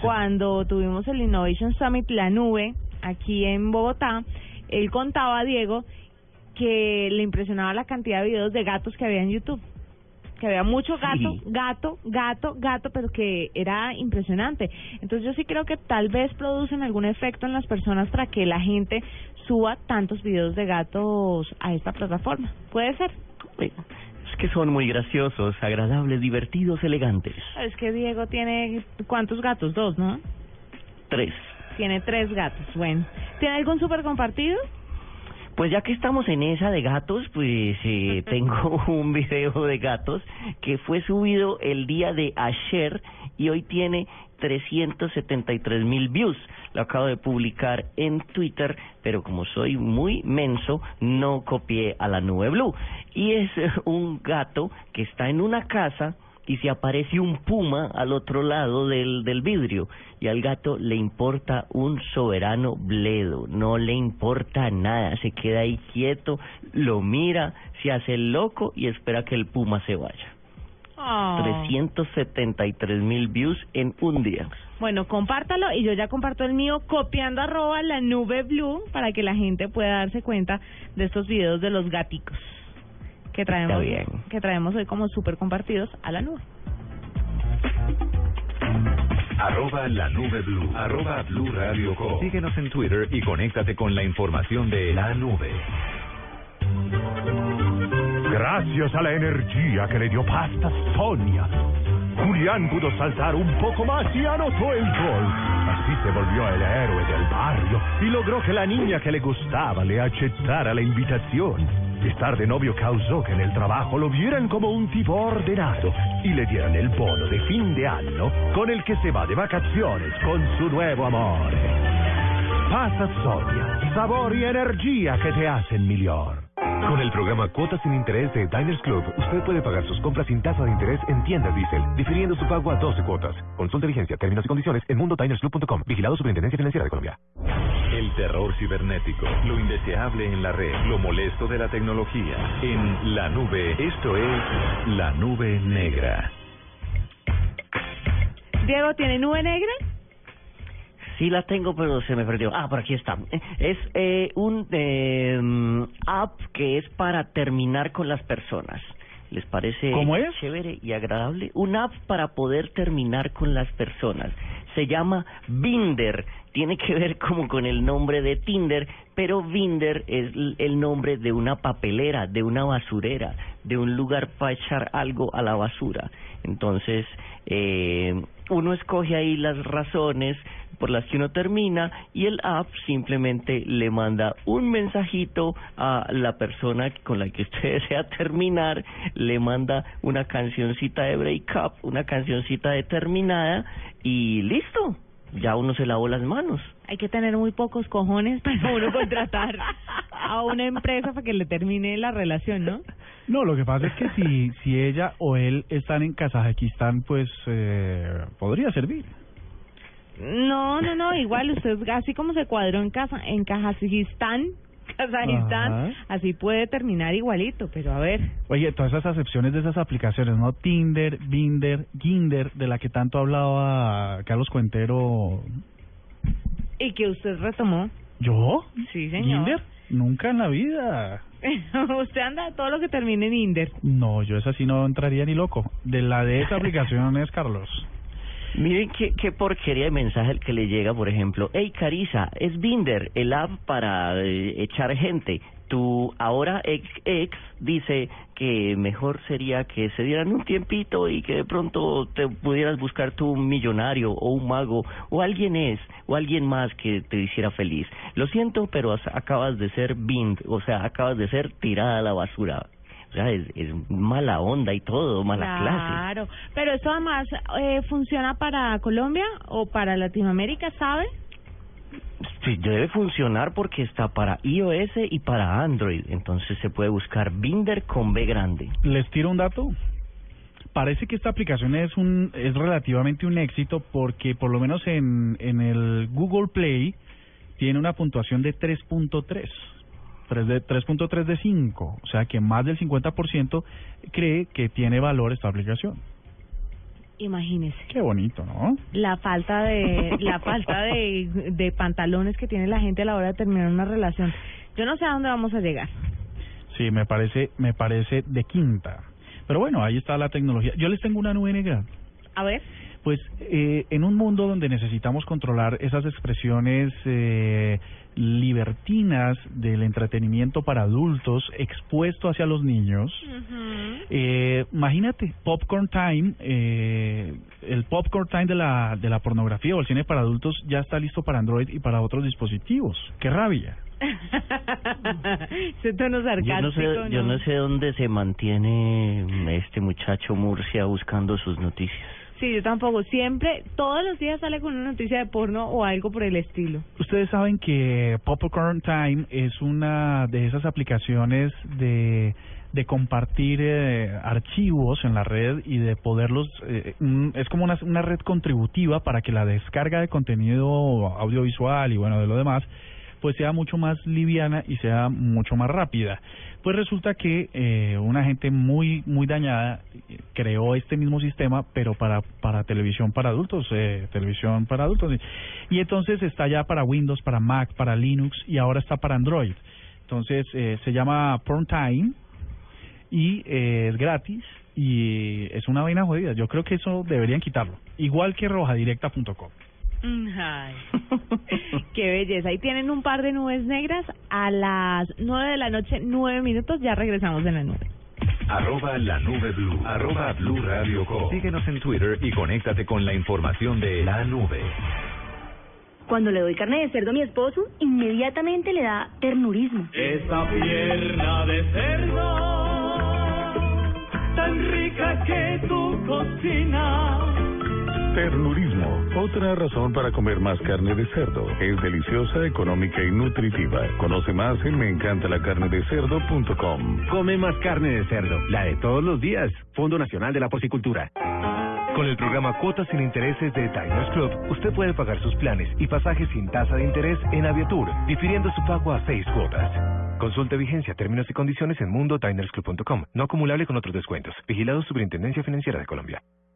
Cuando tuvimos el Innovation Summit, la nube, aquí en Bogotá, él contaba a Diego que le impresionaba la cantidad de videos de gatos que había en YouTube. Que había mucho gato, Sí. gato, gato, gato, pero que era impresionante. Entonces yo sí creo que tal vez producen algún efecto en las personas para que la gente suba tantos videos de gatos a esta plataforma. Puede ser. Es que son muy graciosos, agradables, divertidos, elegantes. Es que Diego tiene, ¿cuántos gatos? Dos, ¿no? Tres. Tiene tres gatos. Bueno, ¿tiene algún súper compartido? Pues ya que estamos en esa de gatos, pues eh, tengo <laughs> un video de gatos que fue subido el día de ayer y hoy tiene 373 mil views. Lo acabo de publicar en Twitter, pero como soy muy menso, no copié a la nube blue. Y es <laughs> un gato que está en una casa y se aparece un puma al otro lado del, del vidrio y al gato le importa un soberano bledo, no le importa nada, se queda ahí quieto, lo mira, se hace loco y espera que el puma se vaya. Oh. 373 mil views en un día. Bueno, compártalo y yo ya comparto el mío copiando arroba la nube blue para que la gente pueda darse cuenta de estos videos de los gaticos que traemos, bien. que traemos hoy como súper compartidos a la nube. Arroba la nube blue. Arroba blue radio com. Síguenos en Twitter y conéctate con la información de la nube. Gracias a la energía que le dio Pasta Sonia, Julián pudo saltar un poco más y anotó el gol. Así se volvió el héroe del barrio y logró que la niña que le gustaba le aceptara la invitación. Estar de novio causó que en el trabajo lo vieran como un tipo ordenado y le dieran el bono de fin de año con el que se va de vacaciones con su nuevo amor. Pasta Sonia, sabor y energía que te hacen mejor. Con el programa Cuotas sin Interés de Diners Club, usted puede pagar sus compras sin tasa de interés en tiendas Diesel, difiriendo su pago a 12 cuotas. Consulta vigencia, términos y condiciones en mundodinersclub.com. Vigilado Superintendencia Financiera de Colombia. El terror cibernético, lo indeseable en la red, lo molesto de la tecnología. En la nube, esto es la nube negra. Diego, ¿tiene nube negra? Sí la tengo, pero se me perdió. Ah, por aquí está. Es eh, un eh, app que es para terminar con las personas. ¿Les parece ¿Cómo es? chévere y agradable? Un app para poder terminar con las personas. Se llama Binder. Tiene que ver como con el nombre de Tinder, pero Binder es el nombre de una papelera, de una basurera, de un lugar para echar algo a la basura. Entonces, eh, uno escoge ahí las razones por las que uno termina y el app simplemente le manda un mensajito a la persona con la que usted <laughs> desea terminar, le manda una cancioncita de break up, una cancioncita determinada y listo, ya uno se lavó las manos. Hay que tener muy pocos cojones para <laughs> uno contratar a una empresa para que le termine la relación, ¿no? No, lo que pasa es que si, si ella o él están en Kazajistán, pues eh, podría servir. No, no, no, igual usted así como se cuadró en casa en Kazajistán, Kazajistán, Ajá. así puede terminar igualito, pero a ver, Oye, todas esas acepciones de esas aplicaciones, ¿no? Tinder, Binder, Ginder, de la que tanto hablaba Carlos Cuentero. y que usted retomó. ¿Yo? Sí, señor. ¿Ginder? Nunca en la vida. <laughs> usted anda todo lo que termine en Inder. No, yo esa sí no entraría ni loco. De la de esa <laughs> aplicación es Carlos. Miren qué, porquería de mensaje el que le llega, por ejemplo. Hey, Carisa, es Binder, el app para eh, echar gente. Tu ahora ex ex dice que mejor sería que se dieran un tiempito y que de pronto te pudieras buscar tú un millonario o un mago o alguien es o alguien más que te hiciera feliz. Lo siento, pero as- acabas de ser bind, o sea, acabas de ser tirada a la basura. O sea, es, es mala onda y todo, mala clase. Claro, pero esto además eh, funciona para Colombia o para Latinoamérica, ¿sabe? Sí, debe funcionar porque está para iOS y para Android. Entonces se puede buscar Binder con B grande. Les tiro un dato. Parece que esta aplicación es un es relativamente un éxito porque por lo menos en, en el Google Play tiene una puntuación de 3.3. tres de 3.3 de 5, o sea que más del 50% cree que tiene valor esta aplicación. Imagínese. Qué bonito, ¿no? La falta de la falta de, de pantalones que tiene la gente a la hora de terminar una relación. Yo no sé a dónde vamos a llegar. Sí, me parece me parece de quinta. Pero bueno, ahí está la tecnología. Yo les tengo una nube negra. A ver. Pues eh, en un mundo donde necesitamos controlar esas expresiones eh, libertinas del entretenimiento para adultos expuesto hacia los niños, eh, imagínate, Popcorn Time, eh, el Popcorn Time de la, de la pornografía o el cine para adultos ya está listo para Android y para otros dispositivos. ¡Qué rabia! <laughs> Ese tono Yo sarcástico. no sé, yo no sé dónde se mantiene este muchacho Murcia buscando sus noticias. Sí, yo tampoco. Siempre, todos los días sale con una noticia de porno o algo por el estilo. Ustedes saben que Popcorn Time es una de esas aplicaciones de de compartir eh, archivos en la red y de poderlos eh, es como una, una red contributiva para que la descarga de contenido audiovisual y bueno de lo demás pues sea mucho más liviana y sea mucho más rápida. Pues resulta que eh, una gente muy muy dañada eh, creó este mismo sistema, pero para para televisión para adultos, eh, televisión para adultos. Y entonces está ya para Windows, para Mac, para Linux y ahora está para Android. Entonces eh, se llama Porn Time y eh, es gratis y es una vaina jodida. Yo creo que eso deberían quitarlo. Igual que rojadirecta.com. Mm, Ay, <laughs> qué belleza. Ahí tienen un par de nubes negras a las nueve de la noche, nueve minutos. Ya regresamos en la nube. Arroba la nube blue. Arroba blue radio com. Síguenos en Twitter y conéctate con la información de la nube. Cuando le doy carne de cerdo a mi esposo, inmediatamente le da ternurismo. Esa pierna de cerdo, tan rica que tu cocina. Ternurismo, otra razón para comer más carne de cerdo. Es deliciosa, económica y nutritiva. Conoce más en meencantalacarnedecerdo.com. Come más carne de cerdo, la de todos los días. Fondo Nacional de la Porcicultura. Con el programa Cuotas sin Intereses de Diners Club, usted puede pagar sus planes y pasajes sin tasa de interés en Aviatur, difiriendo su pago a seis cuotas. Consulte vigencia, términos y condiciones en mundodinersclub.com. No acumulable con otros descuentos. Vigilado Superintendencia Financiera de Colombia.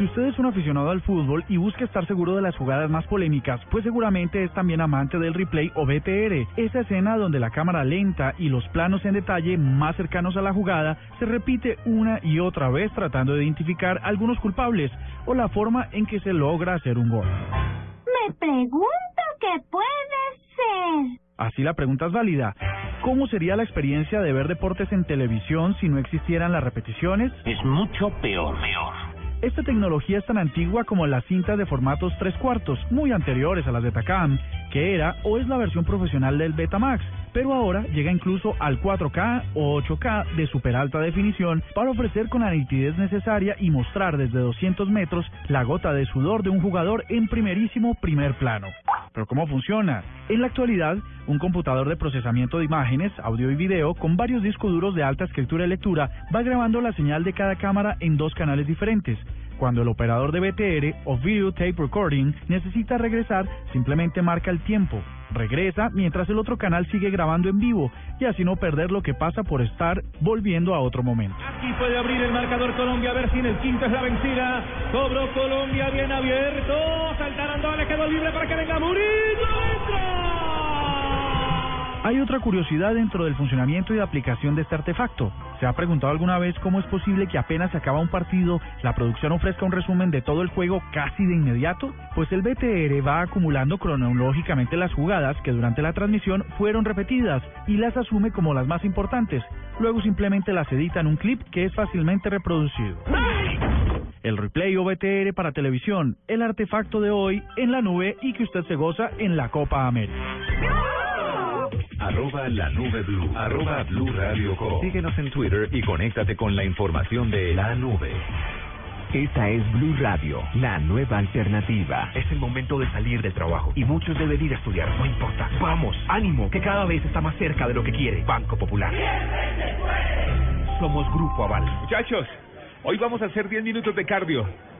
Si usted es un aficionado al fútbol y busca estar seguro de las jugadas más polémicas, pues seguramente es también amante del replay o BTR, esa escena donde la cámara lenta y los planos en detalle más cercanos a la jugada se repite una y otra vez tratando de identificar algunos culpables o la forma en que se logra hacer un gol. Me pregunto qué puede ser. Así la pregunta es válida. ¿Cómo sería la experiencia de ver deportes en televisión si no existieran las repeticiones? Es mucho peor, peor. Esta tecnología es tan antigua como las cintas de formatos tres cuartos, muy anteriores a las de Tacam, que era o es la versión profesional del Betamax, pero ahora llega incluso al 4K o 8K de super alta definición para ofrecer con la nitidez necesaria y mostrar desde 200 metros la gota de sudor de un jugador en primerísimo primer plano. Pero ¿cómo funciona? En la actualidad, un computador de procesamiento de imágenes, audio y video con varios discos duros de alta escritura y lectura va grabando la señal de cada cámara en dos canales diferentes. Cuando el operador de BTR o Video Tape Recording necesita regresar, simplemente marca el tiempo, regresa mientras el otro canal sigue grabando en vivo y así no perder lo que pasa por estar volviendo a otro momento. Aquí puede abrir el marcador Colombia, a ver si en el quinto es la vencida. Cobró Colombia bien abierto. Saltaron le quedó libre para que venga Murillo. ¡Entra! Hay otra curiosidad dentro del funcionamiento y aplicación de este artefacto. ¿Se ha preguntado alguna vez cómo es posible que apenas se acaba un partido, la producción ofrezca un resumen de todo el juego casi de inmediato? Pues el BTR va acumulando cronológicamente las jugadas que durante la transmisión fueron repetidas y las asume como las más importantes. Luego simplemente las edita en un clip que es fácilmente reproducido. El replay o BTR para televisión, el artefacto de hoy en la nube y que usted se goza en la Copa América. Arroba la nube blue. Arroba blue radio com. Síguenos en Twitter y conéctate con la información de la nube. Esta es Blue Radio, la nueva alternativa. Es el momento de salir del trabajo y muchos deben ir a estudiar. No importa. Vamos, ánimo, que cada vez está más cerca de lo que quiere. Banco Popular. Somos Grupo Aval. Muchachos, hoy vamos a hacer 10 minutos de cardio.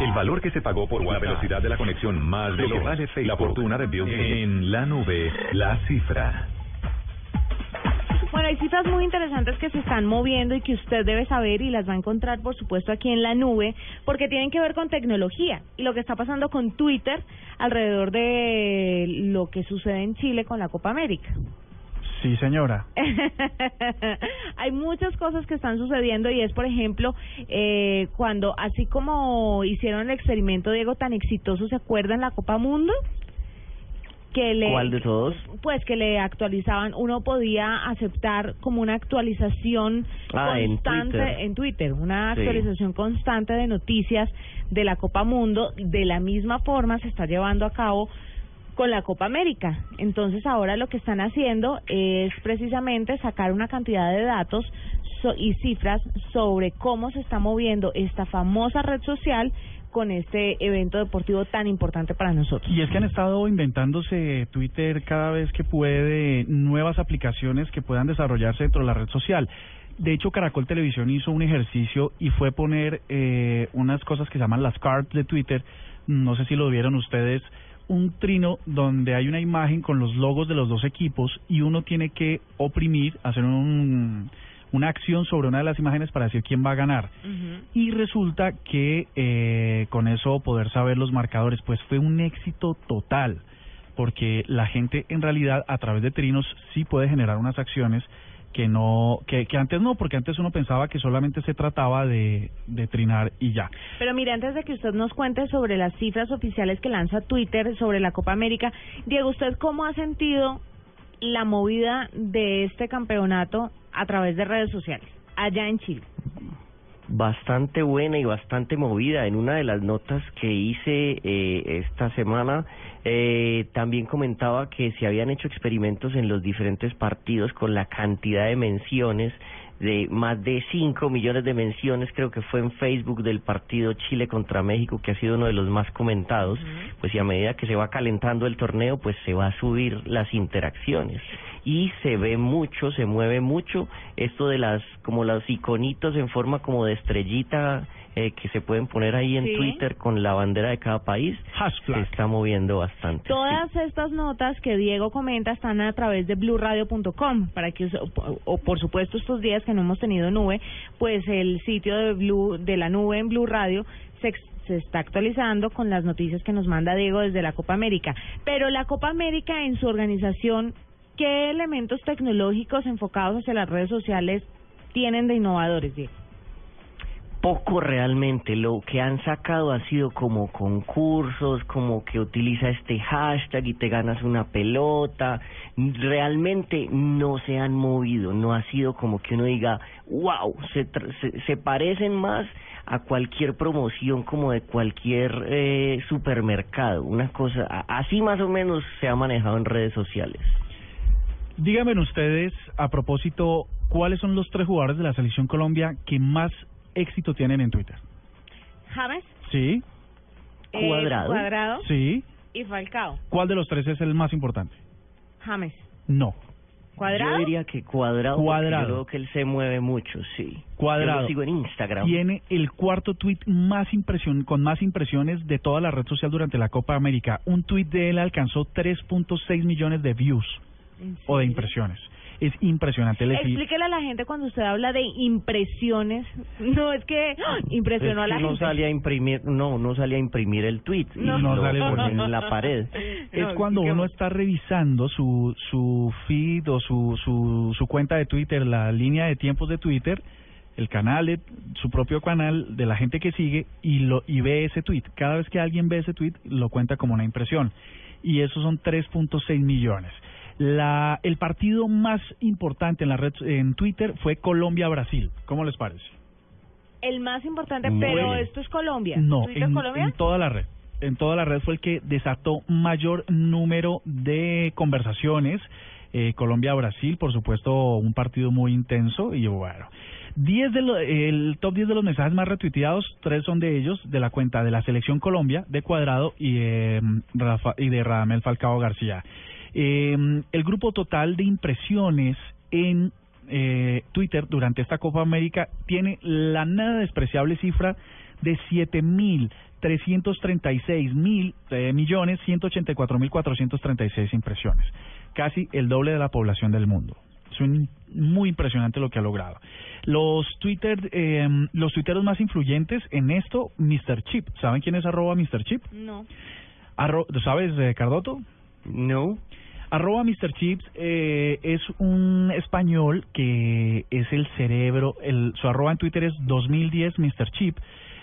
El valor que se pagó por la velocidad de la conexión más de lo que vale Facebook, la fortuna de Bill en la nube, la cifra. Bueno, hay cifras muy interesantes que se están moviendo y que usted debe saber y las va a encontrar, por supuesto, aquí en la nube, porque tienen que ver con tecnología y lo que está pasando con Twitter alrededor de lo que sucede en Chile con la Copa América. Sí, señora. <laughs> Hay muchas cosas que están sucediendo y es, por ejemplo, eh, cuando así como hicieron el experimento Diego tan exitoso, ¿se acuerdan la Copa Mundo? Que le, ¿Cuál de todos? Pues que le actualizaban, uno podía aceptar como una actualización Ah, en constante Twitter. en Twitter, una Sí. actualización constante de noticias de la Copa Mundo. De la misma forma se está llevando a cabo con la Copa América. Entonces ahora lo que están haciendo es precisamente sacar una cantidad de datos y cifras sobre cómo se está moviendo esta famosa red social con este evento deportivo tan importante para nosotros. Y es que han estado inventándose Twitter cada vez que puede nuevas aplicaciones que puedan desarrollarse dentro de la red social. De hecho, Caracol Televisión hizo un ejercicio y fue poner eh, unas cosas que se llaman las cards de Twitter. No sé si lo vieron ustedes. Un trino donde hay una imagen con los logos de los dos equipos y uno tiene que oprimir, hacer un, una acción sobre una de las imágenes para decir quién va a ganar. Y resulta que eh, con eso poder saber los marcadores pues fue un éxito total porque la gente en realidad a través de trinos sí puede generar unas acciones que no que, que antes no porque antes uno pensaba que solamente se trataba de, de trinar y ya Pero mire, antes de que usted nos cuente sobre las cifras oficiales que lanza Twitter sobre la Copa América, Diego, ¿usted cómo ha sentido la movida de este campeonato a través de redes sociales allá en Chile? bastante buena y bastante movida. En una de las notas que hice eh, esta semana, eh, también comentaba que se habían hecho experimentos en los diferentes partidos con la cantidad de menciones de más de 5 millones de menciones, creo que fue en Facebook del partido Chile contra México, que ha sido uno de los más comentados, pues y a medida que se va calentando el torneo, pues se va a subir las interacciones. Y se ve mucho, se mueve mucho esto de las, como los iconitos en forma como de estrellita eh, que se pueden poner ahí en Sí. Twitter con la bandera de cada país, se está moviendo bastante. Todas estas notas que Diego comenta están a través de bluradio.com para que o, o, por supuesto estos días que no hemos tenido nube, pues el sitio de Blue de la nube en Blue Radio se se está actualizando con las noticias que nos manda Diego desde la Copa América. Pero la Copa América en su organización, ¿qué elementos tecnológicos enfocados hacia las redes sociales tienen de innovadores, Diego? poco realmente. Lo que han sacado ha sido como concursos, como que utiliza este hashtag y te ganas una pelota. Realmente no se han movido, no ha sido como que uno diga, wow, se, se, se parecen más a cualquier promoción como de cualquier eh, supermercado. Una cosa, así más o menos se ha manejado en redes sociales. Díganme ustedes, a propósito, ¿cuáles son los tres jugadores de la selección Colombia que más éxito tienen en Twitter? James, ¿Sí? eh, Cuadrado ¿Sí? y Falcao. ¿Cuál de los tres es el más importante? James. No. ¿Cuadrado? Yo diría que cuadrado. Cuadrado. Yo creo que él se mueve mucho, sí. Cuadrado. Yo lo sigo en Instagram. Tiene el cuarto tweet más impresión, con más impresiones de toda la red social durante la Copa América. Un tweet de él alcanzó 3.6 millones de views ¿En o de impresiones. Es impresionante. Le- Explíquele a la gente cuando usted habla de impresiones. <laughs> No, es que <gasps> impresionó a la que no gente. salía a imprimir, no, no salía a imprimir el tweet y No. lo sale en la pared. <laughs> es cuando uno está revisando su, su feed o su, su, su cuenta de Twitter, la línea de tiempos de Twitter, el canal, su propio canal de la gente que sigue y, lo, y ve ese tweet. Cada vez que alguien ve ese tweet, lo cuenta como una impresión. Y esos son 3.6 millones. La, el partido más importante en la red en Twitter fue Colombia-Brasil. ¿Cómo les parece? El más importante, Muy pero bien. esto es Colombia. No, ¿Twitter en, Colombia? en toda la red. En toda la red fue el que desató mayor número de conversaciones. Eh, Colombia-Brasil, por supuesto, un partido muy intenso y bueno. 10 de lo- el top 10 de los mensajes más retuiteados, tres son de ellos, de la cuenta de la Selección Colombia, de Cuadrado y, de Rafa, y de Radamel Falcao García. Eh, el grupo total de impresiones en eh, Twitter durante esta Copa América tiene la nada despreciable cifra de 7.336 mil eh, millones 184.436 impresiones, casi el doble de la población del mundo. Es un- muy impresionante lo que ha logrado. Los Twitter, eh, los tuiteros más influyentes en esto, Mr. Chip. ¿Saben quién es arroba Mr. Chip? No. Arro- ¿Sabes, eh, Cardoto? No. Arroba Mr. Chips eh, es un español que es el cerebro, el, su arroba en Twitter es 2010 Mr. Chip.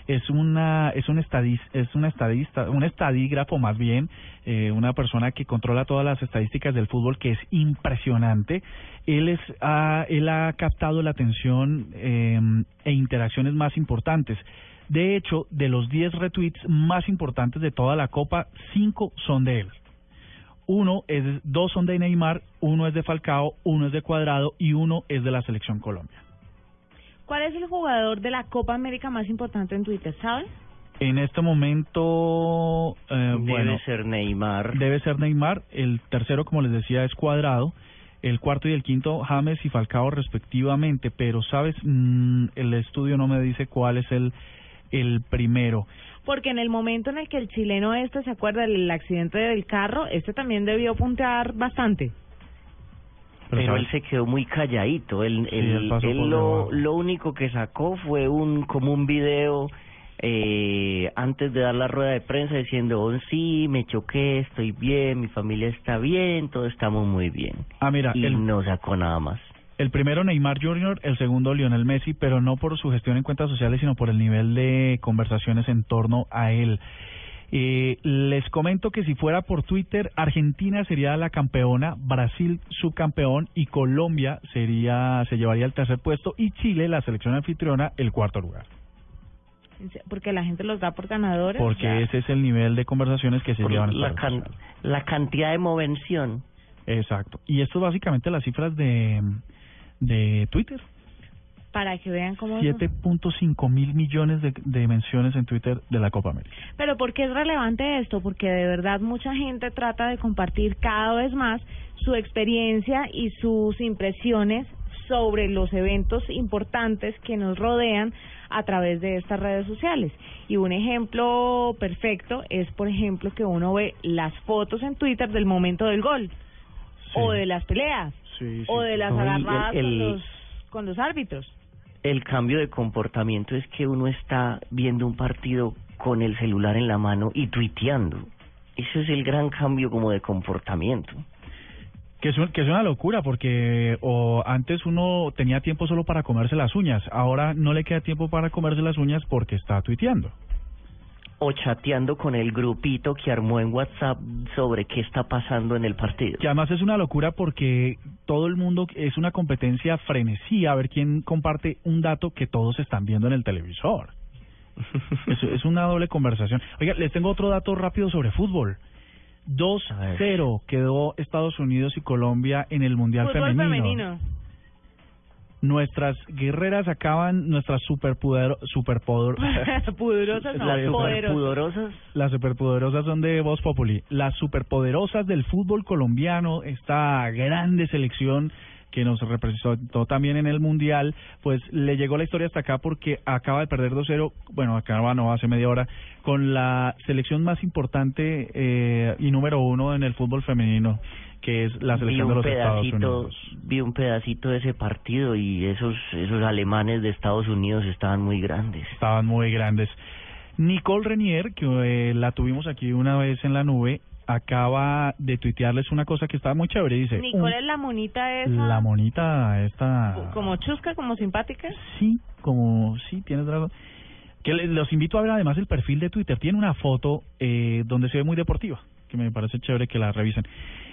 Es una es un estadis, es un estadista, un estadígrafo más bien, eh, una persona que controla todas las estadísticas del fútbol que es impresionante. Él es ha, él ha captado la atención eh, e interacciones más importantes. De hecho, de los 10 retweets más importantes de toda la Copa, 5 son de él. Uno es, dos son de Neymar, uno es de Falcao, uno es de Cuadrado y uno es de la selección Colombia. ¿Cuál es el jugador de la Copa América más importante en Twitter, saben? En este momento, eh, Debe bueno, ser Neymar. debe ser Neymar. El tercero, como les decía, es Cuadrado. El cuarto y el quinto, James y Falcao respectivamente. Pero, ¿sabes? Mm, el estudio no me dice cuál es el, el primero. Porque en el momento en el que el chileno este se acuerda del accidente del carro, este también debió puntear bastante. Pero, él se quedó muy calladito. Él, Sí, él- él él por lo, lo único que sacó fue un como un video eh, antes de dar la rueda de prensa diciendo, oh, sí, me choqué, estoy bien, mi familia está bien, todos estamos muy bien. Ah, mira, y el- no sacó nada más. El primero Neymar Jr., el segundo Lionel Messi, pero no por su gestión en cuentas sociales, sino por el nivel de conversaciones en torno a él. Eh, les comento que si fuera por Twitter, Argentina sería la campeona, Brasil subcampeón y Colombia sería se llevaría el tercer puesto y Chile, la selección anfitriona, el cuarto lugar. Porque la gente los da por ganadores. Porque Ya. ese es el nivel de conversaciones que se Por llevan. la, can- la cantidad de movención. Exacto. Y esto es básicamente las cifras de, de Twitter. Para que vean cómo... 7.5 mil millones de, de menciones en Twitter de la Copa América. Pero ¿por qué es relevante esto? Porque de verdad mucha gente trata de compartir cada vez más su experiencia y sus impresiones sobre los eventos importantes que nos rodean a través de estas redes sociales. Y un ejemplo perfecto es, por ejemplo, que uno ve las fotos en Twitter del momento del gol, o de las peleas, o de las No, el- agarradas el- con, los, con los árbitros. El cambio de comportamiento es que uno está viendo un partido con el celular en la mano y tuiteando. Eso es el gran cambio como de comportamiento. Que es, un- que es una locura porque o antes uno tenía tiempo solo para comerse las uñas, ahora no le queda tiempo para comerse las uñas porque está tuiteando. O chateando con el grupito que armó en WhatsApp sobre qué está pasando en el partido. Que además es una locura porque todo el mundo es una competencia frenesí a ver quién comparte un dato que todos están viendo en el televisor. <laughs> es, es una doble conversación. Oiga, les tengo otro dato rápido sobre fútbol. 2-0 quedó Estados Unidos y Colombia en el Mundial Fútbol femenino. Nuestras guerreras acaban, nuestras superpoder, <laughs> superpoder, Pudorosas, no, Las poderosas. Las superpoderosas son de Voz Populi. Las superpoderosas del fútbol colombiano, esta grande selección que nos representó también en el Mundial, pues le llegó la historia hasta acá porque acaba de perder 2-0, bueno, acaba no, hace media hora, con la selección más importante eh, y número uno en el fútbol femenino, que es la selección de los Estados Unidos. vi un pedacito de ese partido y esos esos alemanes de Estados Unidos estaban muy grandes. Estaban muy grandes. Nicole Renier, que eh, la tuvimos aquí una vez en la nube, acaba de tuitearles una cosa que estaba muy chévere. Dice, Nicole es la monita esa. la monita esta... Como chusca, como simpática. Sí, como sí, tienes razón. Que le- los invito a ver además el perfil de Twitter. Tiene una foto eh, donde se ve muy deportiva, que me parece chévere que la revisen.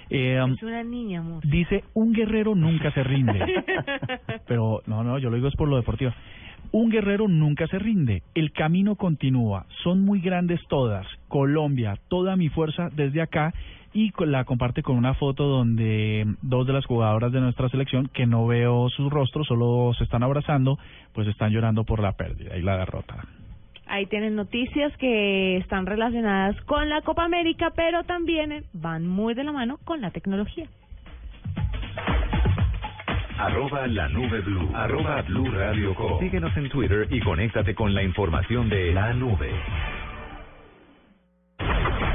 Eh, um, Es una niña, amor. dice, un guerrero nunca se rinde. <laughs> Pero no, no, yo lo digo es por lo deportivo. Un guerrero nunca se rinde. El camino continúa. Son muy grandes todas. Colombia, toda mi fuerza desde acá. Y la comparte con una foto donde dos de las jugadoras de nuestra selección, que no veo sus rostros, solo se están abrazando, pues están llorando por la pérdida y la derrota. Ahí tienen noticias que están relacionadas con la Copa América, pero también van muy de la mano con la tecnología. Arroba la nube blue. Arroba blue radio com. Síguenos en Twitter y conéctate con la información de la nube.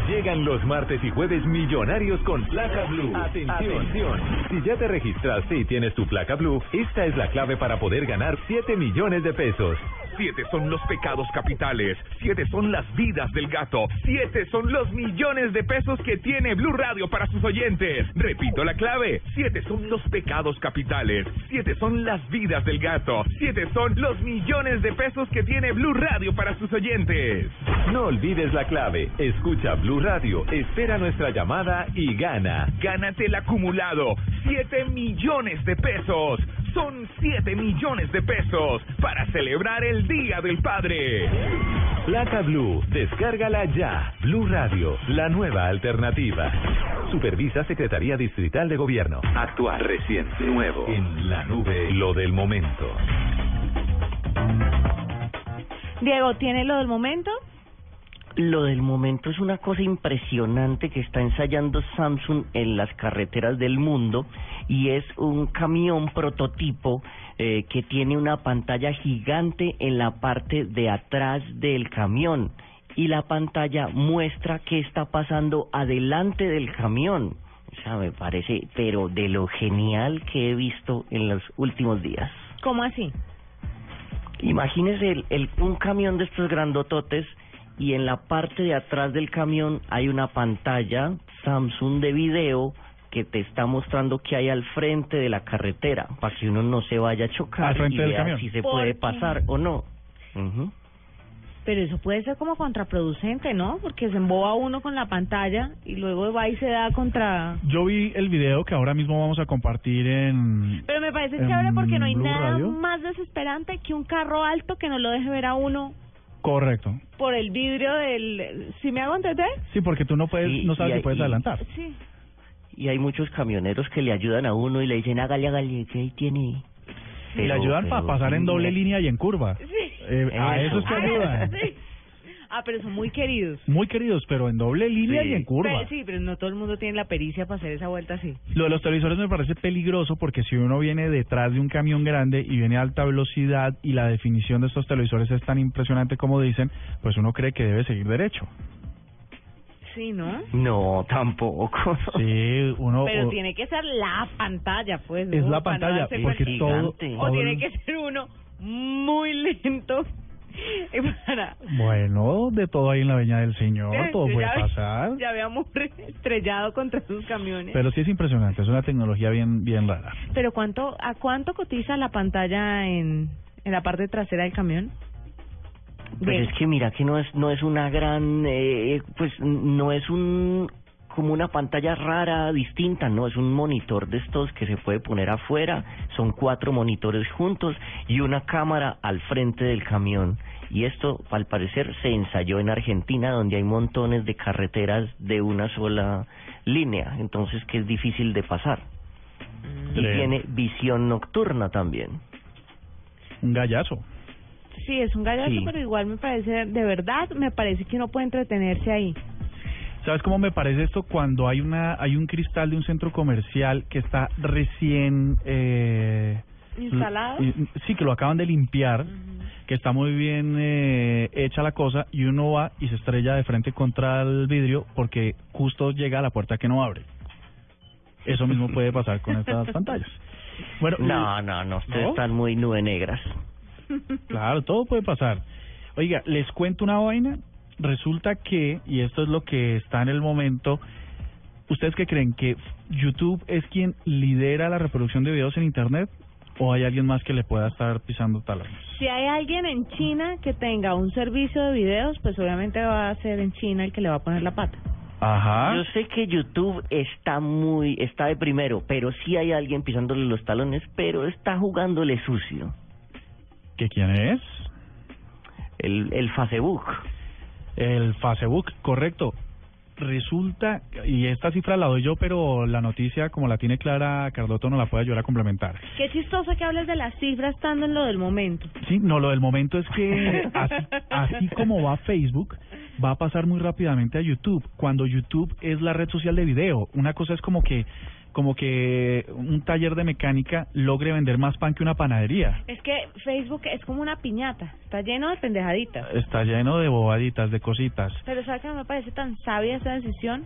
Llegan los martes y jueves millonarios con placa blue. Atención. Si ya te registraste y tienes tu placa blue, esta es la clave para poder ganar 7 millones de pesos. Siete son los pecados capitales, siete son las vidas del gato, siete son los millones de pesos que tiene Blue Radio para sus oyentes. Repito la clave, siete son los pecados capitales, siete son las vidas del gato, siete son los millones de pesos que tiene Blue Radio para sus oyentes. No olvides la clave. Escucha Blue Radio, espera nuestra llamada y gana. Gánate el acumulado, 7 millones de pesos. Son 7 millones de pesos para celebrar el Día del Padre. Placa Blue, descárgala ya. Blue Radio, la nueva alternativa. Supervisa Secretaría Distrital de Gobierno. Actuar reciente, nuevo. En la nube, lo del momento. Diego, ¿tiene lo del momento? Lo del momento es una cosa impresionante que está ensayando Samsung en las carreteras del mundo y es un camión prototipo eh, que tiene una pantalla gigante en la parte de atrás del camión y la pantalla muestra qué está pasando adelante del camión. O sea, me parece, pero de lo genial que he visto en los últimos días. ¿Cómo así? Imagínese el, el, un camión de estos grandototes y en la parte de atrás del camión hay una pantalla Samsung de video que te está mostrando que hay al frente de la carretera para que uno no se vaya a chocar Al frente y del vea camión. si se ¿Por puede qué? pasar o no. Pero eso puede ser como contraproducente, ¿no? Porque se emboba uno con la pantalla y luego va y se da contra... Yo vi el video que ahora mismo vamos a compartir en... Pero me parece chévere porque no hay Blue nada Radio. más desesperante que un carro alto que no lo deje ver a uno Correcto. por el vidrio del... ¿Si me hago entender? Sí, porque tú no puedes, Sí, no sabes y- si puedes y- adelantar. Sí. Y hay muchos camioneros que le ayudan a uno y le dicen hágale, hágale, que ahí tiene. Y le Pero- ayudan para pasar en doble mira, línea y en curva. Eh, a eso es que ayudan. <laughs> sí. Ah, pero son muy queridos. Muy queridos, pero en doble línea y en curva. Pero, sí, pero no todo el mundo tiene la pericia para hacer esa vuelta así. Lo de los televisores me parece peligroso porque si uno viene detrás de un camión grande y viene a alta velocidad y la definición de estos televisores es tan impresionante como dicen, pues uno cree que debe seguir derecho. Sí, ¿no? No, tampoco. Sí, uno... Pero o- tiene que ser la pantalla, pues. Es ¿no? la no pantalla, porque cuenta. todo- O todo tiene que ser uno muy lento para... Bueno, de todo ahí en la Veña del Señor, todo puede ya- pasar. Ya habíamos estrellado contra sus camiones. Pero sí es impresionante, es una tecnología bien bien rara. Pero ¿cuánto, ¿a cuánto cotiza la pantalla en, en la parte trasera del camión? Pues Bien. es que mira que no es no es una gran eh, pues no es un como una pantalla rara distinta, no es un monitor de estos que se puede poner afuera, son cuatro monitores juntos y una cámara al frente del camión Y esto, al parecer, se ensayó en Argentina, donde hay montones de carreteras de una sola línea, entonces que es difícil de pasar. Y tiene visión nocturna también. Un gallazo. Sí, es un gallazo, Sí. pero igual me parece, de verdad, me parece que uno puede entretenerse ahí. ¿Sabes cómo me parece esto? Cuando hay una hay un cristal de un centro comercial que está recién eh, ¿Instalado? Sí, que lo acaban de limpiar, que está muy bien eh, hecha la cosa y uno va y se estrella de frente contra el vidrio porque justo llega a la puerta que no abre. Eso mismo puede pasar con estas <laughs> pantallas. Bueno, No, no, no, ustedes ¿No? están muy nube negras. Claro, todo puede pasar. Oiga, les cuento una vaina. Resulta que, y esto es lo que está en el momento, ¿ustedes qué creen? ¿Que YouTube es quien lidera la reproducción de videos en Internet? ¿O hay alguien más que le pueda estar pisando talones? Si hay alguien en China que tenga un servicio de videos, pues obviamente va a ser en China el que le va a poner la pata. Ajá. Yo sé que YouTube está muy, está de primero, pero sí hay alguien pisándole los talones, pero está jugándole sucio. ¿Que quién es? El, el Facebook. El Facebook, correcto. Resulta, y esta cifra la doy yo, pero la noticia, como la tiene Clara Cardoto, no la puede ayudar a complementar. Qué chistoso que hables de las cifras estando en lo del momento. Sí, no, lo del momento es que así, así como va Facebook, va a pasar muy rápidamente a YouTube, cuando YouTube es la red social de video. Una cosa es como que como que un taller de mecánica logre vender más pan que una panadería. Es que Facebook es como una piñata, está lleno de pendejaditas. Está lleno de bobaditas, de cositas. Pero ¿sabes que no me parece tan sabia esa decisión?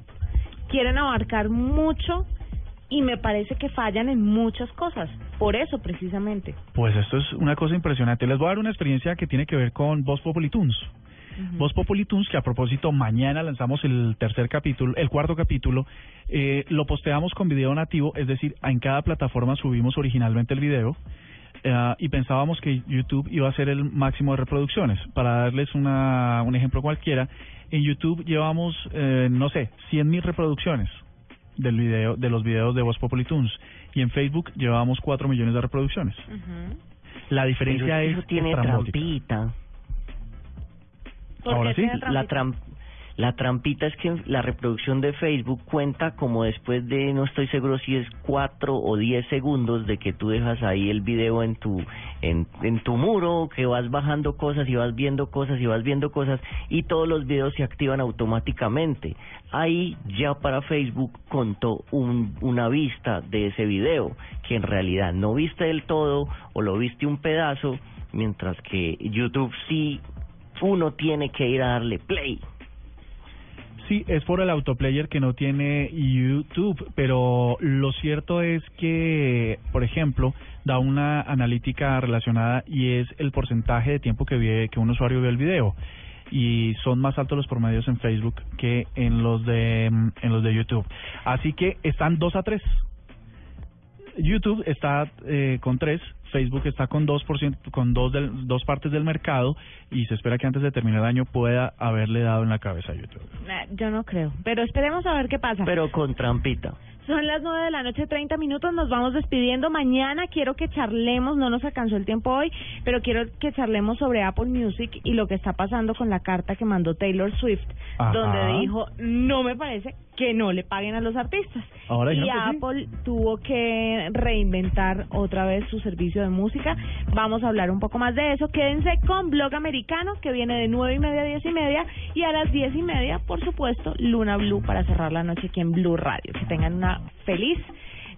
Quieren abarcar mucho y me parece que fallan en muchas cosas. Por eso, precisamente. Pues esto es una cosa impresionante. Les voy a dar una experiencia que tiene que ver con Voz Populi Tunes. Voz Populi Tunes, que a propósito mañana lanzamos el tercer capítulo, el cuarto capítulo, eh, lo posteamos con video nativo, es decir, en cada plataforma subimos originalmente el video eh, y pensábamos que YouTube iba a ser el máximo de reproducciones. Para darles una, un ejemplo cualquiera, en YouTube llevamos, eh, no sé, 100.000 reproducciones del video, de los videos de Voz Populi Tunes y en Facebook llevamos 4 millones de reproducciones. La diferencia Pero es eso tiene trampita. ¿Por Ahora sí. La, trampita? tram- la trampita es que la reproducción de Facebook cuenta como después de, no estoy seguro si es cuatro o diez segundos de que tú dejas ahí el video en tu, en, en tu muro, que vas bajando cosas y vas viendo cosas y vas viendo cosas y todos los videos se activan automáticamente. Ahí ya para Facebook contó un, una vista de ese video, que en realidad no viste del todo o lo viste un pedazo, mientras que YouTube sí uno tiene que ir a darle play. Sí, es por el autoplayer que no tiene YouTube, pero lo cierto es que, por ejemplo, da una analítica relacionada y es el porcentaje de tiempo que, un usuario ve el video. Y son más altos los promedios en Facebook que en los de en los de YouTube. Así que están 2 a 3. YouTube está eh, con 3, Facebook está con 2%, con dos, del, dos partes del mercado y se espera que antes de terminar el año pueda haberle dado en la cabeza a YouTube. Nah, Yo no creo. Pero esperemos a ver qué pasa. Pero con trampita. Son las nueve de la noche, 30 minutos. Nos vamos despidiendo. Mañana quiero que charlemos, no nos alcanzó el tiempo hoy, pero quiero que charlemos sobre Apple Music y lo que está pasando con la carta que mandó Taylor Swift, Ajá. donde dijo, no me parece que no le paguen a los artistas. Ahora y dijeron que sí. Apple tuvo que reinventar otra vez su servicio de música. Vamos a hablar un poco más de eso. Quédense con Blog Americano, que viene de nueve y media a diez y media, y a las diez y media, por supuesto, Luna Blue para cerrar la noche aquí en Blue Radio. Que tengan una feliz